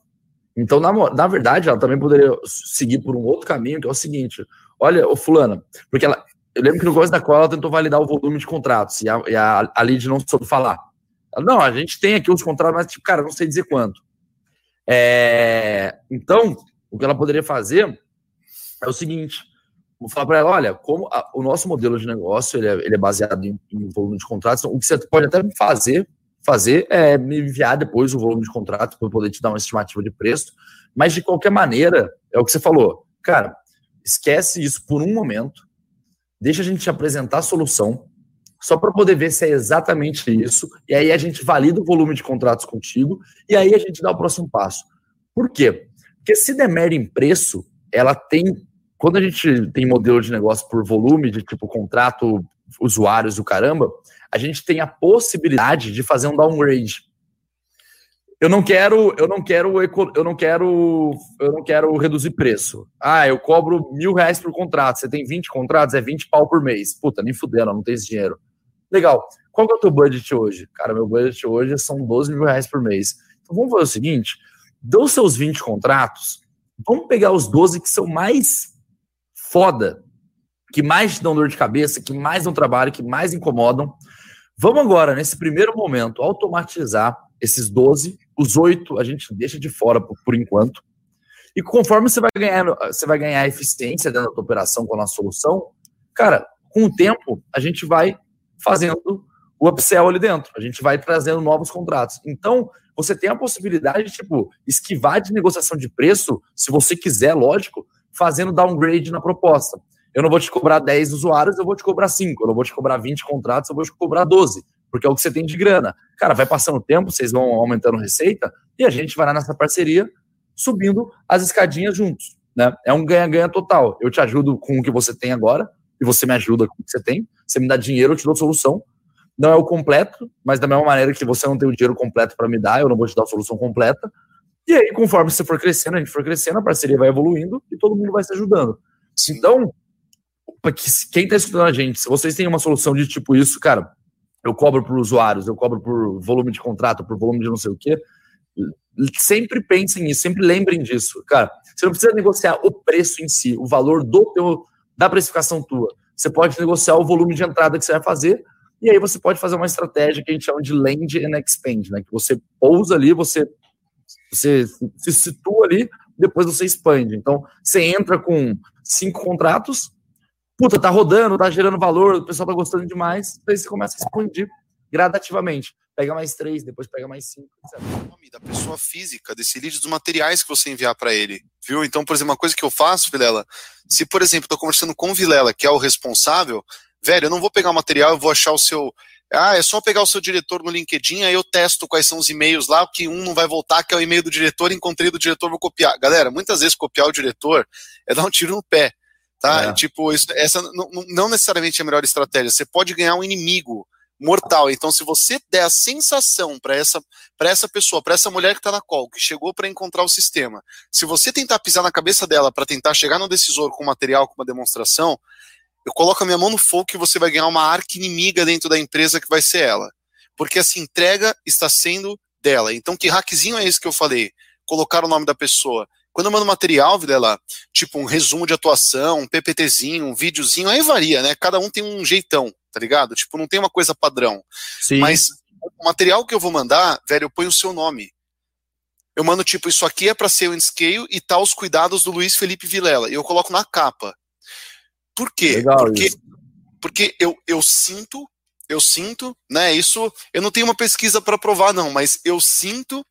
Speaker 4: Então, na, na verdade, ela também poderia seguir por um outro caminho, que é o seguinte: olha, o fulana, porque ela, eu lembro que no começo da qual ela tentou validar o volume de contratos e a, a, a lead não soube falar. Não, a gente tem aqui os contratos, mas, tipo, cara, não sei dizer quanto. É, então, o que ela poderia fazer é o seguinte: vou falar para ela, olha, como a, o nosso modelo de negócio ele é, ele é baseado em, em, volume de contratos, então, o que você pode até fazer, fazer é me enviar depois o volume de contrato para poder te dar uma estimativa de preço, mas de qualquer maneira, é o que você falou, cara, esquece isso por um momento, deixa a gente te apresentar a solução, só para poder ver se é exatamente isso, e aí a gente valida o volume de contratos contigo, e aí a gente dá o próximo passo. Por quê? Porque se der merda em preço, ela tem quando a gente tem modelo de negócio por volume, de tipo contrato, usuários, o caramba, a gente tem a possibilidade de fazer um downgrade. Eu não quero, eu não quero, eu não quero, eu não quero reduzir preço. Ah, eu cobro mil reais por contrato. Você tem 20 contratos, é 20 pau por mês. Puta, nem fudendo, não tem esse dinheiro. Legal. Qual é o teu budget hoje? Cara, meu budget hoje são 12 mil reais por mês. Então vamos fazer o seguinte: dos seus 20 contratos, vamos pegar os 12 que são mais foda, que mais te dão dor de cabeça, que mais dão trabalho, que mais incomodam. Vamos agora, nesse primeiro momento, automatizar esses 12, os 8 a gente deixa de fora por, por enquanto. E conforme você vai ganhar, você vai ganhar eficiência dentro da tua operação com a nossa solução, cara, com o tempo a gente vai fazendo o upsell ali dentro, a gente vai trazendo novos contratos. Então, você tem a possibilidade de, tipo, esquivar de negociação de preço, se você quiser, lógico, fazendo downgrade na proposta. Eu não vou te cobrar 10 usuários, eu vou te cobrar 5. Eu não vou te cobrar 20 contratos, eu vou te cobrar 12. Porque é o que você tem de grana. Cara, vai passando o tempo, vocês vão aumentando receita e a gente vai lá nessa parceria subindo as escadinhas juntos. Né? É um ganha-ganha total. Eu te ajudo com o que você tem agora e você me ajuda com o que você tem. Você me dá dinheiro, eu te dou solução. Não é o completo, mas da mesma maneira que você não tem o dinheiro completo para me dar, eu não vou te dar a solução completa. E aí, conforme você for crescendo, a gente for crescendo, a parceria vai evoluindo e todo mundo vai se ajudando. Então, quem está escutando a gente, se vocês têm uma solução de tipo isso, cara, eu cobro por usuários, eu cobro por volume de contrato, por volume de não sei o quê, sempre pensem nisso, sempre lembrem disso. Cara, você não precisa negociar o preço em si, o valor do teu, da precificação tua. Você pode negociar o volume de entrada que você vai fazer, e aí você pode fazer uma estratégia que a gente chama de land and expand, né? Que você pousa ali, você você se situa ali, depois você expande. Então, você entra com cinco contratos, puta, tá rodando, tá gerando valor, o pessoal tá gostando demais, aí você começa a expandir gradativamente. Pega mais três, depois pega mais cinco, etc.
Speaker 3: O nome da pessoa física, desse lead, dos materiais que você enviar para ele, viu? Então, por exemplo, uma coisa que eu faço, Vilela, se, por exemplo, estou conversando com o Vilela, que é o responsável, velho, eu não vou pegar o material, eu vou achar o seu ah, é só pegar o seu diretor no LinkedIn, aí eu testo quais são os e-mails lá, que um não vai voltar, que é o e-mail do diretor, encontrei do diretor, vou copiar. Galera, muitas vezes copiar o diretor é dar um tiro no pé, tá? É. Tipo, isso, essa não, não necessariamente é a melhor estratégia. Você pode ganhar um inimigo mortal. Então, se você der a sensação para essa, essa pessoa, para essa mulher que está na call, que chegou para encontrar o sistema, se você tentar pisar na cabeça dela para tentar chegar no decisor com material, com uma demonstração, eu coloco a minha mão no fogo que você vai ganhar uma arca inimiga dentro da empresa que vai ser ela. Porque essa entrega está sendo dela. Então, que hackzinho é esse que eu falei? Colocar o nome da pessoa. Quando eu mando material, Vilela, tipo um resumo de atuação, um PPTzinho, um videozinho, aí varia, né? Cada um tem um jeitão, tá ligado? Tipo, não tem uma coisa padrão. Sim. Mas o material que eu vou mandar, velho, eu ponho o seu nome. Eu mando, tipo, isso aqui é para ser o scale e tal os cuidados do Luiz Felipe Vilela. E eu coloco na capa. Por quê? Legal porque isso. porque eu, eu sinto, eu sinto, né? Isso eu não tenho uma pesquisa para provar, não, mas eu sinto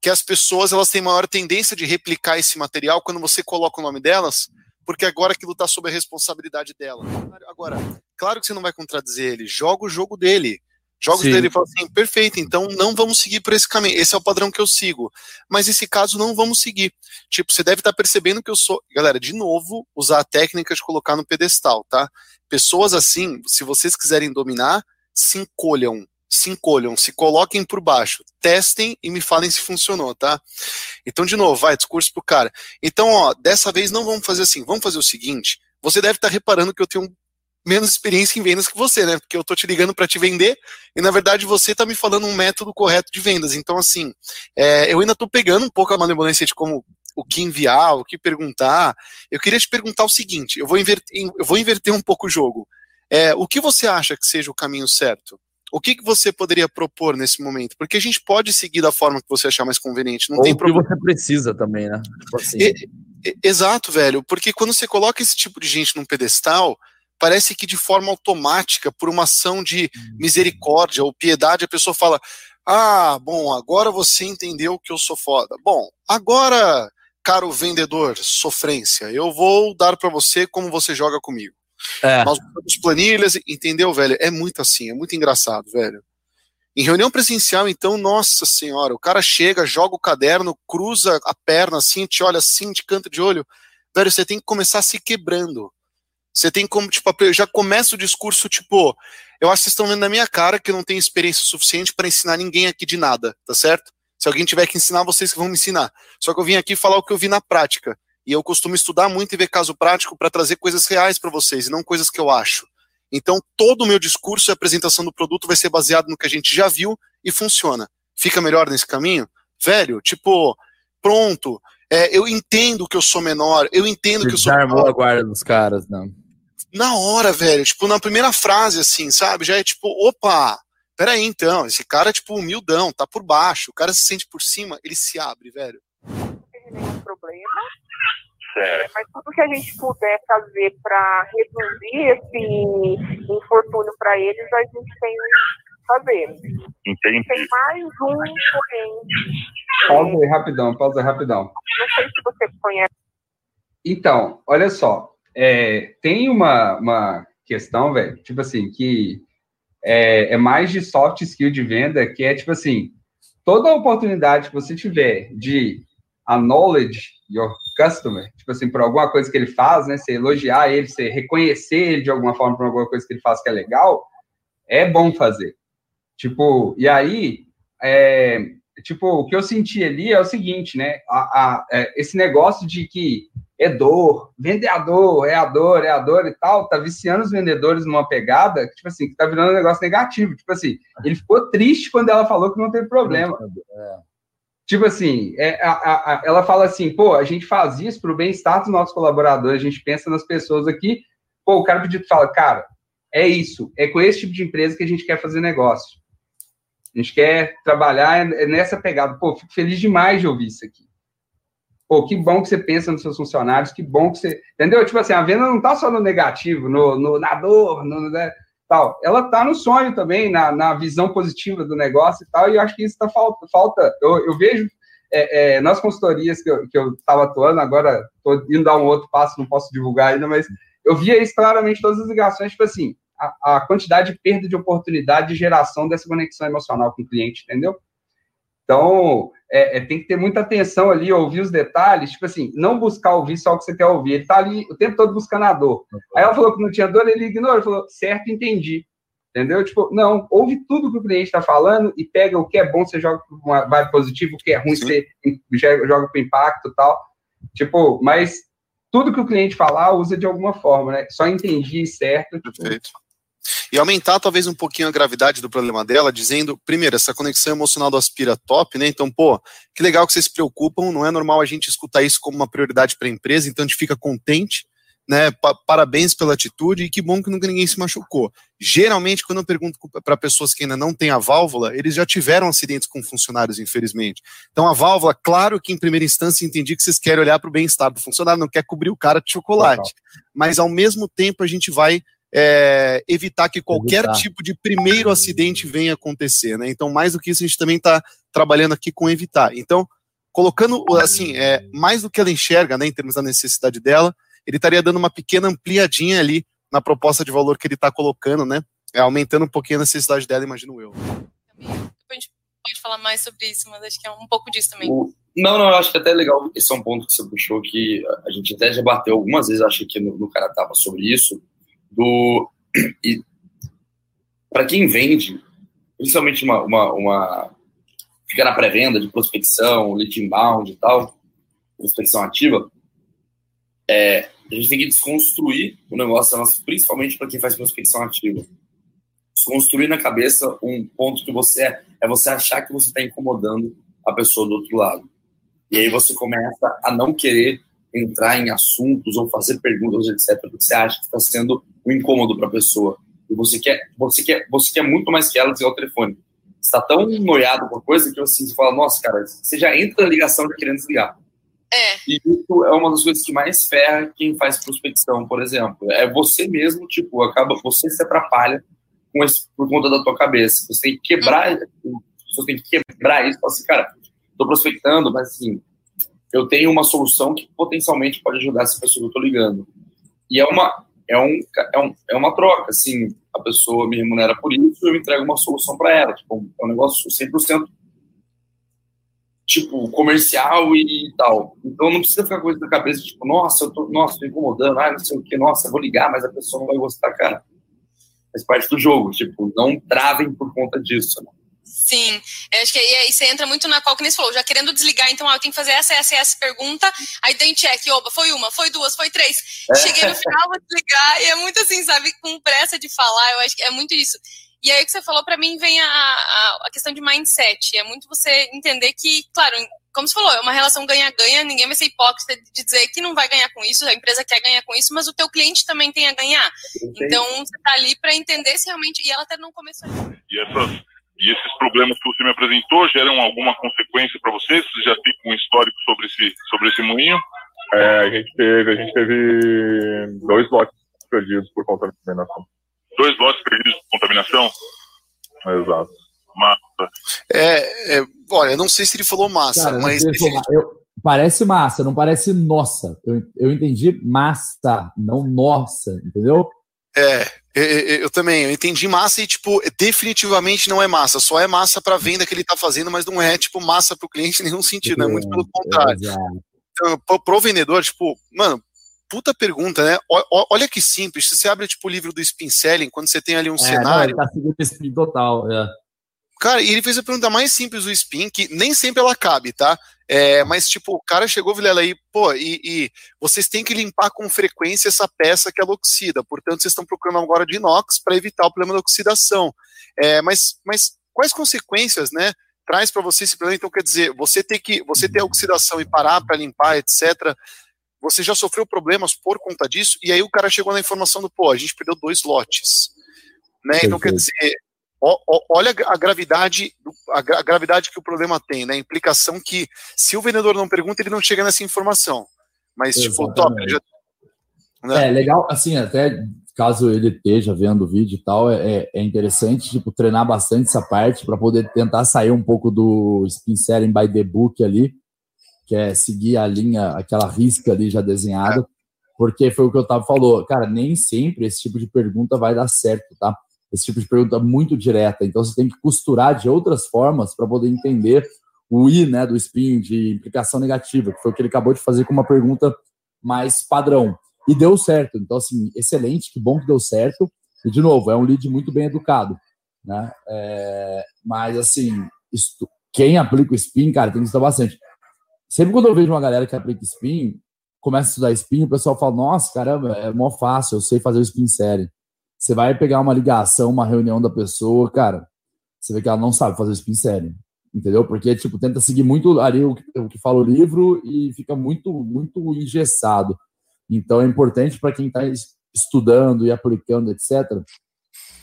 Speaker 3: que as pessoas elas têm maior tendência de replicar esse material quando você coloca o nome delas, porque agora aquilo está sob a responsabilidade dela. Agora, claro que você não vai contradizer ele, joga o jogo dele. Jogos Sim. dele falam assim, perfeito, então não vamos seguir por esse caminho. Esse é o padrão que eu sigo. Mas esse caso não vamos seguir. Tipo, você deve estar tá percebendo que eu sou. Galera, de novo, usar a técnica de colocar no pedestal, tá? Pessoas assim, se vocês quiserem dominar, se encolham. Se encolham, se coloquem por baixo, testem e me falem se funcionou, tá? Então, de novo, vai, discurso pro cara. Então, ó, dessa vez não vamos fazer assim, vamos fazer o seguinte. Você deve estar tá reparando que eu tenho menos experiência em vendas que você, né? Porque eu tô te ligando para te vender e na verdade você tá me falando um método correto de vendas. Então, assim, é, eu ainda tô pegando um pouco a malemolência de como o que enviar, o que perguntar. Eu queria te perguntar o seguinte: eu vou inverter, eu vou inverter um pouco o jogo. É, o que você acha que seja o caminho certo? O que, que você poderia propor nesse momento? Porque a gente pode seguir da forma que você achar mais conveniente. Não
Speaker 7: Ou
Speaker 3: tem
Speaker 7: o que
Speaker 3: problema.
Speaker 7: você precisa também, né? Tipo assim,
Speaker 3: E- e- Exato, velho. Porque quando você coloca esse tipo de gente num pedestal, parece que de forma automática, por uma ação de misericórdia ou piedade, a pessoa fala: Ah, bom, agora você entendeu que eu sou foda. Bom, agora, caro vendedor, sofrência, eu vou dar pra você como você joga comigo.
Speaker 7: É,
Speaker 3: Nós usamos planilhas, entendeu, velho? É muito assim, é muito engraçado, velho. Em reunião presencial, então, nossa senhora, o cara chega, joga o caderno, cruza a perna assim, te olha assim, de canto de olho. Velho, você tem que começar se quebrando. Você tem como, tipo, já começa o discurso, tipo, eu acho que vocês estão vendo na minha cara que eu não tenho experiência suficiente para ensinar ninguém aqui de nada, tá certo? Se alguém tiver que ensinar, vocês que vão me ensinar. Só que eu vim aqui falar o que eu vi na prática. E eu costumo estudar muito e ver caso prático para trazer coisas reais para vocês e não coisas que eu acho. Então, todo o meu discurso e apresentação do produto vai ser baseado no que a gente já viu e funciona. Fica melhor nesse caminho? Velho, tipo, pronto. é, eu entendo que eu sou menor, eu entendo que eu sou.
Speaker 7: desarmou a guarda dos caras, não.
Speaker 3: Na hora, velho, tipo, na primeira frase, assim, sabe? Já é tipo, opa, peraí, então, esse cara é, tipo, humildão, tá por baixo, o cara se sente por cima, ele se abre, velho.
Speaker 8: não teve nenhum problema,
Speaker 5: Certo.
Speaker 8: mas tudo que a gente puder fazer para reduzir esse infortúnio para eles, a gente tem que fazer.
Speaker 5: Entendi.
Speaker 8: Tem mais um, porém,
Speaker 9: Pausa aí rapidão, pausa aí rapidão.
Speaker 8: não sei se você conhece.
Speaker 9: Então, olha só, é, tem uma, uma questão, velho, tipo assim, que é, é mais de soft skill de venda, que é tipo assim, toda oportunidade que você tiver de acknowledge your customer, tipo assim, por alguma coisa que ele faz, né, você elogiar ele, você reconhecer ele de alguma forma por alguma coisa que ele faz que é legal, é bom fazer. Tipo, e aí, é, tipo, o que eu senti ali é o seguinte, né, a, a- é, esse negócio de que é dor, vender a dor, é a dor, é a dor e tal, tá viciando os vendedores numa pegada que, tipo assim, que tá virando um negócio negativo. Tipo assim, ele ficou triste quando ela falou que não teve problema. Tipo assim, é, a- a- ela fala assim, pô, a gente faz isso pro bem-estar dos nossos colaboradores, a gente pensa nas pessoas aqui. Pô, o cara pedido fala, cara, é isso, é com esse tipo de empresa que a gente quer fazer negócio. A gente quer trabalhar é nessa pegada. Pô, fico feliz demais de ouvir isso aqui. Pô, que bom que você pensa nos seus funcionários, que bom que você. Entendeu? Tipo assim, a venda não tá só no negativo, no, no na dor, no, né, tal. Ela tá no sonho também, na, na visão positiva do negócio e tal, e eu acho que isso tá falta. falta eu, eu vejo é, é, nas consultorias que eu, que eu atuando, agora tô indo dar um outro passo, não posso divulgar ainda, mas eu via isso claramente todas as ligações, tipo assim, a, a quantidade de perda de oportunidade de geração dessa conexão emocional com o cliente, entendeu? Então, é, é, tem que ter muita atenção ali, ouvir os detalhes, tipo assim, não buscar ouvir só o que você quer ouvir. Ele tá ali o tempo todo buscando a dor. Aí ela falou que não tinha dor, ele ignorou, falou, certo, entendi. Entendeu? Tipo, não, ouve tudo que o cliente está falando e pega o que é bom, você joga para uma vibe positiva, o que é ruim,
Speaker 3: Sim.
Speaker 9: você joga para impacto e tal. Tipo, mas tudo que o cliente falar, usa de alguma forma, né? Só entendi certo. Tipo,
Speaker 3: Perfeito. E aumentar talvez um pouquinho a gravidade do problema dela, dizendo, primeiro, essa conexão emocional do aspira top, né? Então, pô, que legal que vocês se preocupam, não é normal a gente escutar isso como uma prioridade para a empresa, então a gente fica contente, né? Pa parabéns pela atitude e que bom que nunca ninguém se machucou. Geralmente, quando eu pergunto para pessoas que ainda não têm a válvula, eles já tiveram acidentes com funcionários, infelizmente. Então, a válvula, claro que em primeira instância entendi que vocês querem olhar para o bem-estar do funcionário, não quer cobrir o cara de chocolate. Mas ao mesmo tempo a gente vai é, evitar que qualquer
Speaker 7: Evitar.
Speaker 3: tipo de primeiro acidente venha acontecer, né? Então, mais do que isso, a gente também está trabalhando aqui com evitar. Então, colocando, assim, é, mais do que ela enxerga, né, em termos da necessidade dela, ele estaria dando uma pequena ampliadinha ali na proposta de valor que ele está colocando, né? É, aumentando um pouquinho a necessidade dela, imagino eu.
Speaker 10: Depois a gente pode falar mais sobre isso, mas acho que é um pouco disso também.
Speaker 4: O- Não, não, eu acho que até é legal. Esse é um ponto que você puxou que a gente até já bateu algumas vezes, acho que no, no cara tava sobre isso. Do e para quem vende, principalmente uma, uma, uma fica na pré-venda de prospecção, lead inbound e tal, prospecção ativa, é, a gente tem que desconstruir o negócio, principalmente para quem faz prospecção ativa. Desconstruir na cabeça um ponto que você é, é você achar que você está incomodando a pessoa do outro lado. E aí você começa a não querer entrar em assuntos ou fazer perguntas, etc., porque você acha que está sendo um incômodo para a pessoa.
Speaker 11: e você quer, você quer, você quer muito mais que ela desligar o telefone. Você tá tão noiado com a coisa que assim, você fala, nossa, cara, você já entra na ligação já querendo desligar.
Speaker 10: É.
Speaker 11: E isso é uma das coisas que mais ferra quem faz prospecção, por exemplo. É você mesmo, tipo, acaba, você se atrapalha com esse, por conta da tua cabeça. Você tem que quebrar, você tem que quebrar isso, falar assim, cara, tô prospectando, mas assim, eu tenho uma solução que potencialmente pode ajudar essa pessoa que eu tô ligando. E é uma, é um, é, um, é uma troca, assim, a pessoa me remunera por isso e eu entrego uma solução para ela. Tipo, é um negócio 100% tipo, comercial e, tal. Então não precisa ficar com isso na cabeça, tipo, nossa, eu tô, nossa, tô incomodando, ah, não sei o que, nossa, vou ligar, mas a pessoa não vai gostar, cara. Faz parte do jogo, tipo, não travem por conta disso. Né?
Speaker 10: Sim, eu acho que aí, você entra muito na qual que nem você falou, já querendo desligar, então ah, eu tenho que fazer essa, essa essa pergunta, aí tem check, oba, foi uma, foi duas, foi três, é. cheguei no final, vou desligar, e é muito assim, sabe, com pressa de falar, eu acho que é muito isso. E aí o que você falou, para mim, vem a, a, a, questão de mindset. É muito você entender que, claro, como você falou, é uma relação ganha-ganha, ninguém vai ser hipócrita de dizer que não vai ganhar com isso, a empresa quer ganhar com isso, mas o teu cliente também tem a ganhar. Entendi. Então, você está ali para entender se realmente... E ela até não começou.
Speaker 12: E, essas, e esses problemas que você me apresentou geram alguma consequência para vocês? Você já tem um histórico sobre esse, sobre esse moinho?
Speaker 13: É, a gente teve, a gente teve dois lotes perdidos por conta da contaminação
Speaker 12: dois lotes perdidos de contaminação?
Speaker 13: Exato.
Speaker 3: Massa. É, é, olha, não sei se ele falou massa, Cara, mas.
Speaker 4: Eu, parece massa, não parece nossa. Eu, eu entendi massa, não nossa, entendeu?
Speaker 3: É, eu, eu, também, eu entendi massa e, tipo, definitivamente não é massa, só é massa para venda que ele tá fazendo, mas não é, tipo, massa para o cliente em nenhum sentido, é, né? Muito pelo contrário. É, então, pro, pro vendedor, tipo, mano, puta pergunta, né? O, olha que simples. Você abre tipo o livro do Spin Selling, quando você tem ali um é, cenário.
Speaker 4: Não, tá seguindo spin total, é.
Speaker 3: Cara, e ele fez a pergunta mais simples do spin, que nem sempre ela cabe, tá? É, mas, tipo, o cara chegou, Vilela, aí, pô, e, e, vocês têm que limpar com frequência essa peça que ela oxida. Portanto, vocês estão procurando agora de inox para evitar o problema da oxidação. É, mas, mas quais consequências, né? Traz para você esse problema? Então, quer dizer, você ter que você ter a oxidação e parar para limpar, etc você já sofreu problemas por conta disso, e aí o cara chegou na informação do, pô, a gente perdeu dois lotes. Né? Então, quer dizer, olha a gravidade, a, gravidade que o problema tem, né? A implicação que, se o vendedor não pergunta, ele não chega nessa informação. Mas, tipo, top, já,
Speaker 4: né? É, legal, assim, até caso ele esteja vendo o vídeo e tal, é, é, é interessante, tipo, treinar bastante essa parte para poder tentar sair um pouco do spin selling by the book ali, que é seguir a linha, aquela risca ali já desenhada, porque foi o que o Otávio falou, cara, nem sempre esse tipo de pergunta vai dar certo, tá? Esse tipo de pergunta muito direta, então você tem que costurar de outras formas para poder entender o I, né, do spin de implicação negativa, que foi o que ele acabou de fazer com uma pergunta mais padrão. E deu certo, então assim, excelente, que bom que deu certo. E de novo, é um lead muito bem educado, né? É, mas assim, isto, quem aplica o spin, cara, tem que estudar bastante. Sempre quando eu vejo uma galera que aplica spin, começa a estudar spin, o pessoal fala, nossa, caramba, é mó fácil, eu sei fazer o spin série. Você vai pegar uma ligação, uma reunião da pessoa, cara, você vê que ela não sabe fazer o spin. Entendeu? Porque, tipo, tenta seguir muito ali o que, o que fala o livro e fica muito, muito engessado. Então, é importante para quem está estudando e aplicando, etc.,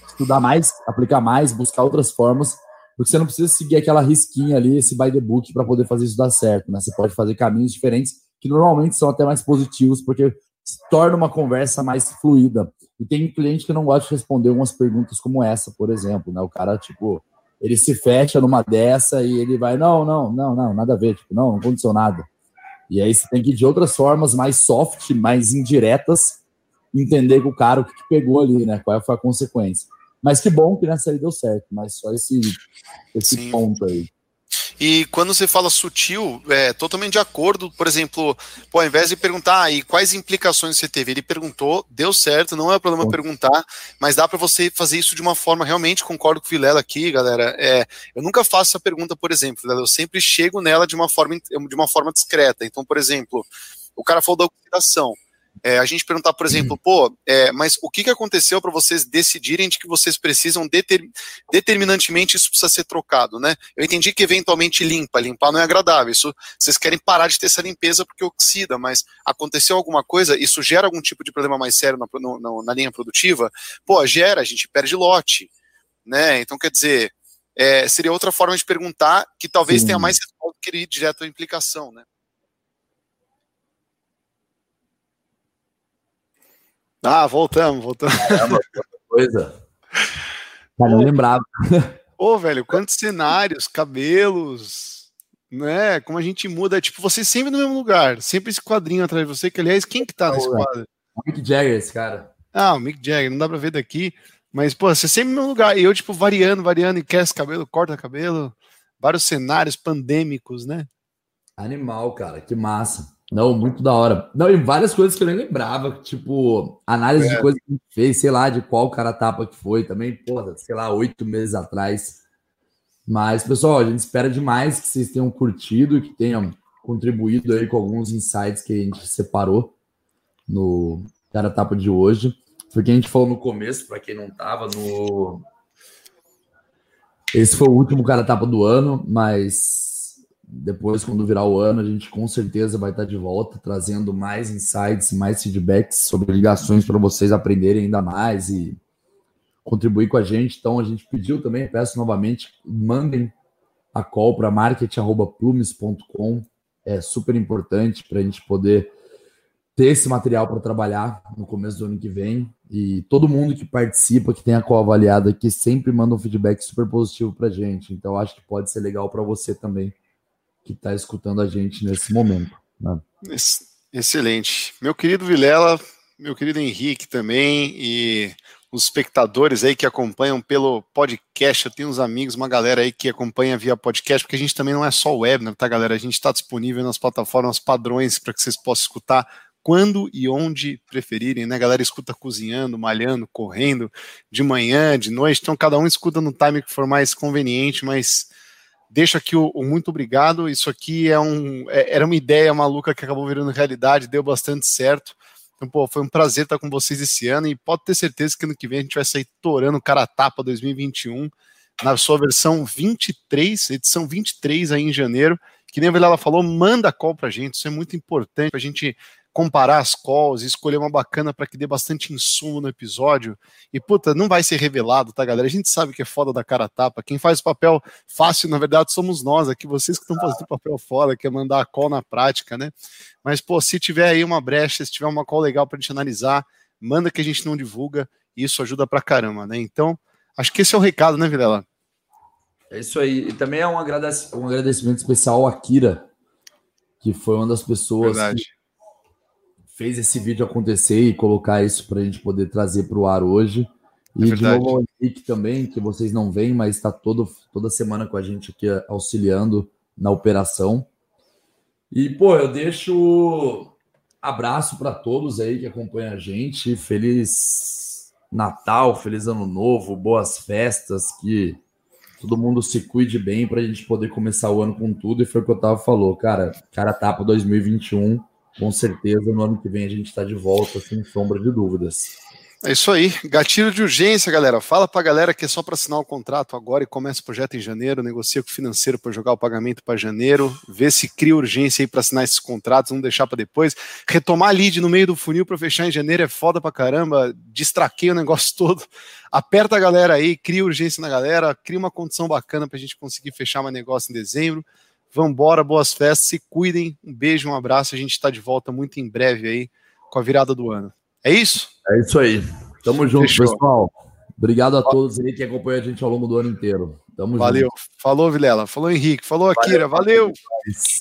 Speaker 4: estudar mais, aplicar mais, buscar outras formas porque você não precisa seguir aquela risquinha ali, esse by the book, para poder fazer isso dar certo. Né? Você pode fazer caminhos diferentes que normalmente são até mais positivos, porque torna uma conversa mais fluida. E tem cliente que não gosta de responder umas perguntas como essa, por exemplo. Né? O cara, tipo, ele se fecha numa dessa e ele vai, não, não, não, não, nada a ver, tipo, não, não aconteceu nada. E aí você tem que ir de outras formas mais soft, mais indiretas, entender com o cara o que, que pegou ali, né? Qual foi a consequência. Mas que bom que nessa aí deu certo, mas só esse, esse ponto aí.
Speaker 3: E quando você fala sutil, é totalmente de acordo. Por exemplo, pô, ao invés de perguntar ah, e quais implicações você teve, ele perguntou, deu certo, não é problema Bom. perguntar, mas dá para você fazer isso de uma forma realmente. Concordo com o Vilela aqui, galera. É, eu nunca faço essa pergunta, por exemplo, eu sempre chego nela de uma forma de uma forma discreta. Então, por exemplo, o cara falou da oxidação. É, a gente perguntar, por exemplo, pô, é, mas o que, que aconteceu para vocês decidirem de que vocês precisam deter, determinantemente isso precisa ser trocado, né? Eu entendi que eventualmente limpa, limpar não é agradável. Isso vocês querem parar de ter essa limpeza porque oxida, mas aconteceu alguma coisa, isso gera algum tipo de problema mais sério na, no, na linha produtiva? Pô, gera, a gente perde lote, né? Então quer dizer, é, seria outra forma de perguntar que talvez Sim. tenha mais que ir direto à implicação, né? Ah, voltamos, voltamos. Caramba,
Speaker 4: coisa. Mas não lembrava.
Speaker 3: Ô, velho, quantos cenários, cabelos, né? Como a gente muda, tipo, você sempre no mesmo lugar, sempre esse quadrinho atrás de você, que aliás, quem que tá nesse quadro?
Speaker 4: O Mick Jagger, esse cara.
Speaker 3: Ah, o Mick Jagger, não dá pra ver daqui, mas, pô, você sempre no mesmo lugar, e eu, tipo, variando, variando, e quer cabelo, corta cabelo, vários cenários pandêmicos, né?
Speaker 4: Animal, cara, que massa. Não, muito da hora. Não, e várias coisas que eu nem lembrava, tipo, análise é. de coisas que a gente fez, sei lá, de qual cara tapa que foi também, porra, sei lá, oito meses atrás. Mas, pessoal, a gente espera demais que vocês tenham curtido e que tenham contribuído aí com alguns insights que a gente separou no cara tapa de hoje. Foi o que a gente falou no começo, para quem não tava, no. Esse foi o último cara tapa do ano, mas depois, quando virar o ano, a gente com certeza vai estar de volta, trazendo mais insights, mais feedbacks sobre ligações para vocês aprenderem ainda mais e contribuir com a gente. Então, a gente pediu também, peço novamente, mandem a call para market.plumes.com. É super importante para a gente poder ter esse material para trabalhar no começo do ano que vem. E todo mundo que participa, que tem a call avaliada aqui, sempre manda um feedback super positivo para a gente. Então, acho que pode ser legal para você também que está escutando a gente nesse momento. Né?
Speaker 3: Excelente. Meu querido Vilela, meu querido Henrique também, e os espectadores aí que acompanham pelo podcast. Eu tenho uns amigos, uma galera aí que acompanha via podcast, porque a gente também não é só web, né, tá, galera? A gente está disponível nas plataformas padrões para que vocês possam escutar quando e onde preferirem, né? A galera escuta cozinhando, malhando, correndo, de manhã, de noite, então cada um escuta no time que for mais conveniente, mas Deixo aqui o, o, muito obrigado. Isso aqui é um, é, era uma ideia maluca que acabou virando realidade, deu bastante certo. Então, pô, foi um prazer estar com vocês esse ano e pode ter certeza que ano que vem a gente vai sair torando cara tapa 2021 na sua versão 23, edição 23 aí em janeiro. Que nem a Vilela falou, manda call pra gente, isso é muito importante pra gente comparar as calls e escolher uma bacana para que dê bastante insumo no episódio. E puta, não vai ser revelado, tá, galera? A gente sabe que é foda da cara tapa. Quem faz o papel fácil, na verdade, somos nós aqui, vocês que estão fazendo o papel foda, que é mandar a call na prática, né? Mas, pô, se tiver aí uma brecha, se tiver uma call legal para a gente analisar, manda que a gente não divulga, e isso ajuda pra caramba, né? Então, acho que esse é o recado, né, Vilela?
Speaker 4: É isso aí. E também é um, um agradecimento especial ao Akira, que foi uma das pessoas Verdade. que fez esse vídeo acontecer e colocar isso para a gente poder trazer para o ar hoje. E é de novo ao Henrique também, que vocês não veem, mas está toda semana com a gente aqui auxiliando na operação. E, pô, eu deixo abraço para todos aí que acompanham a gente. Feliz Natal, feliz Ano Novo, boas festas, que todo mundo se cuide bem para a gente poder começar o ano com tudo. E foi o que o Otávio falou, cara, cara tapa 2021 com certeza no ano que vem a gente está de volta, sem sombra de dúvidas.
Speaker 3: É isso aí, gatilho de urgência, galera. Fala para a galera que é só para assinar o contrato agora e começa o projeto em janeiro, negocia com o financeiro para jogar o pagamento para janeiro, vê se cria urgência aí para assinar esses contratos, não deixar para depois. Retomar lead no meio do funil para fechar em janeiro é foda para caramba, distraquei o negócio todo. Aperta a galera aí, cria urgência na galera, cria uma condição bacana para a gente conseguir fechar mais negócio em dezembro. Vambora, boas festas, se cuidem. Um beijo, um abraço. A gente está de volta muito em breve aí com a virada do ano. É isso?
Speaker 4: É isso aí. Tamo junto, Fechou. pessoal. Obrigado a todos aí que acompanham a gente ao longo do ano inteiro. Tamo
Speaker 3: Valeu.
Speaker 4: Junto.
Speaker 3: Falou, Vilela. Falou, Henrique. Falou, Akira. Valeu. Valeu.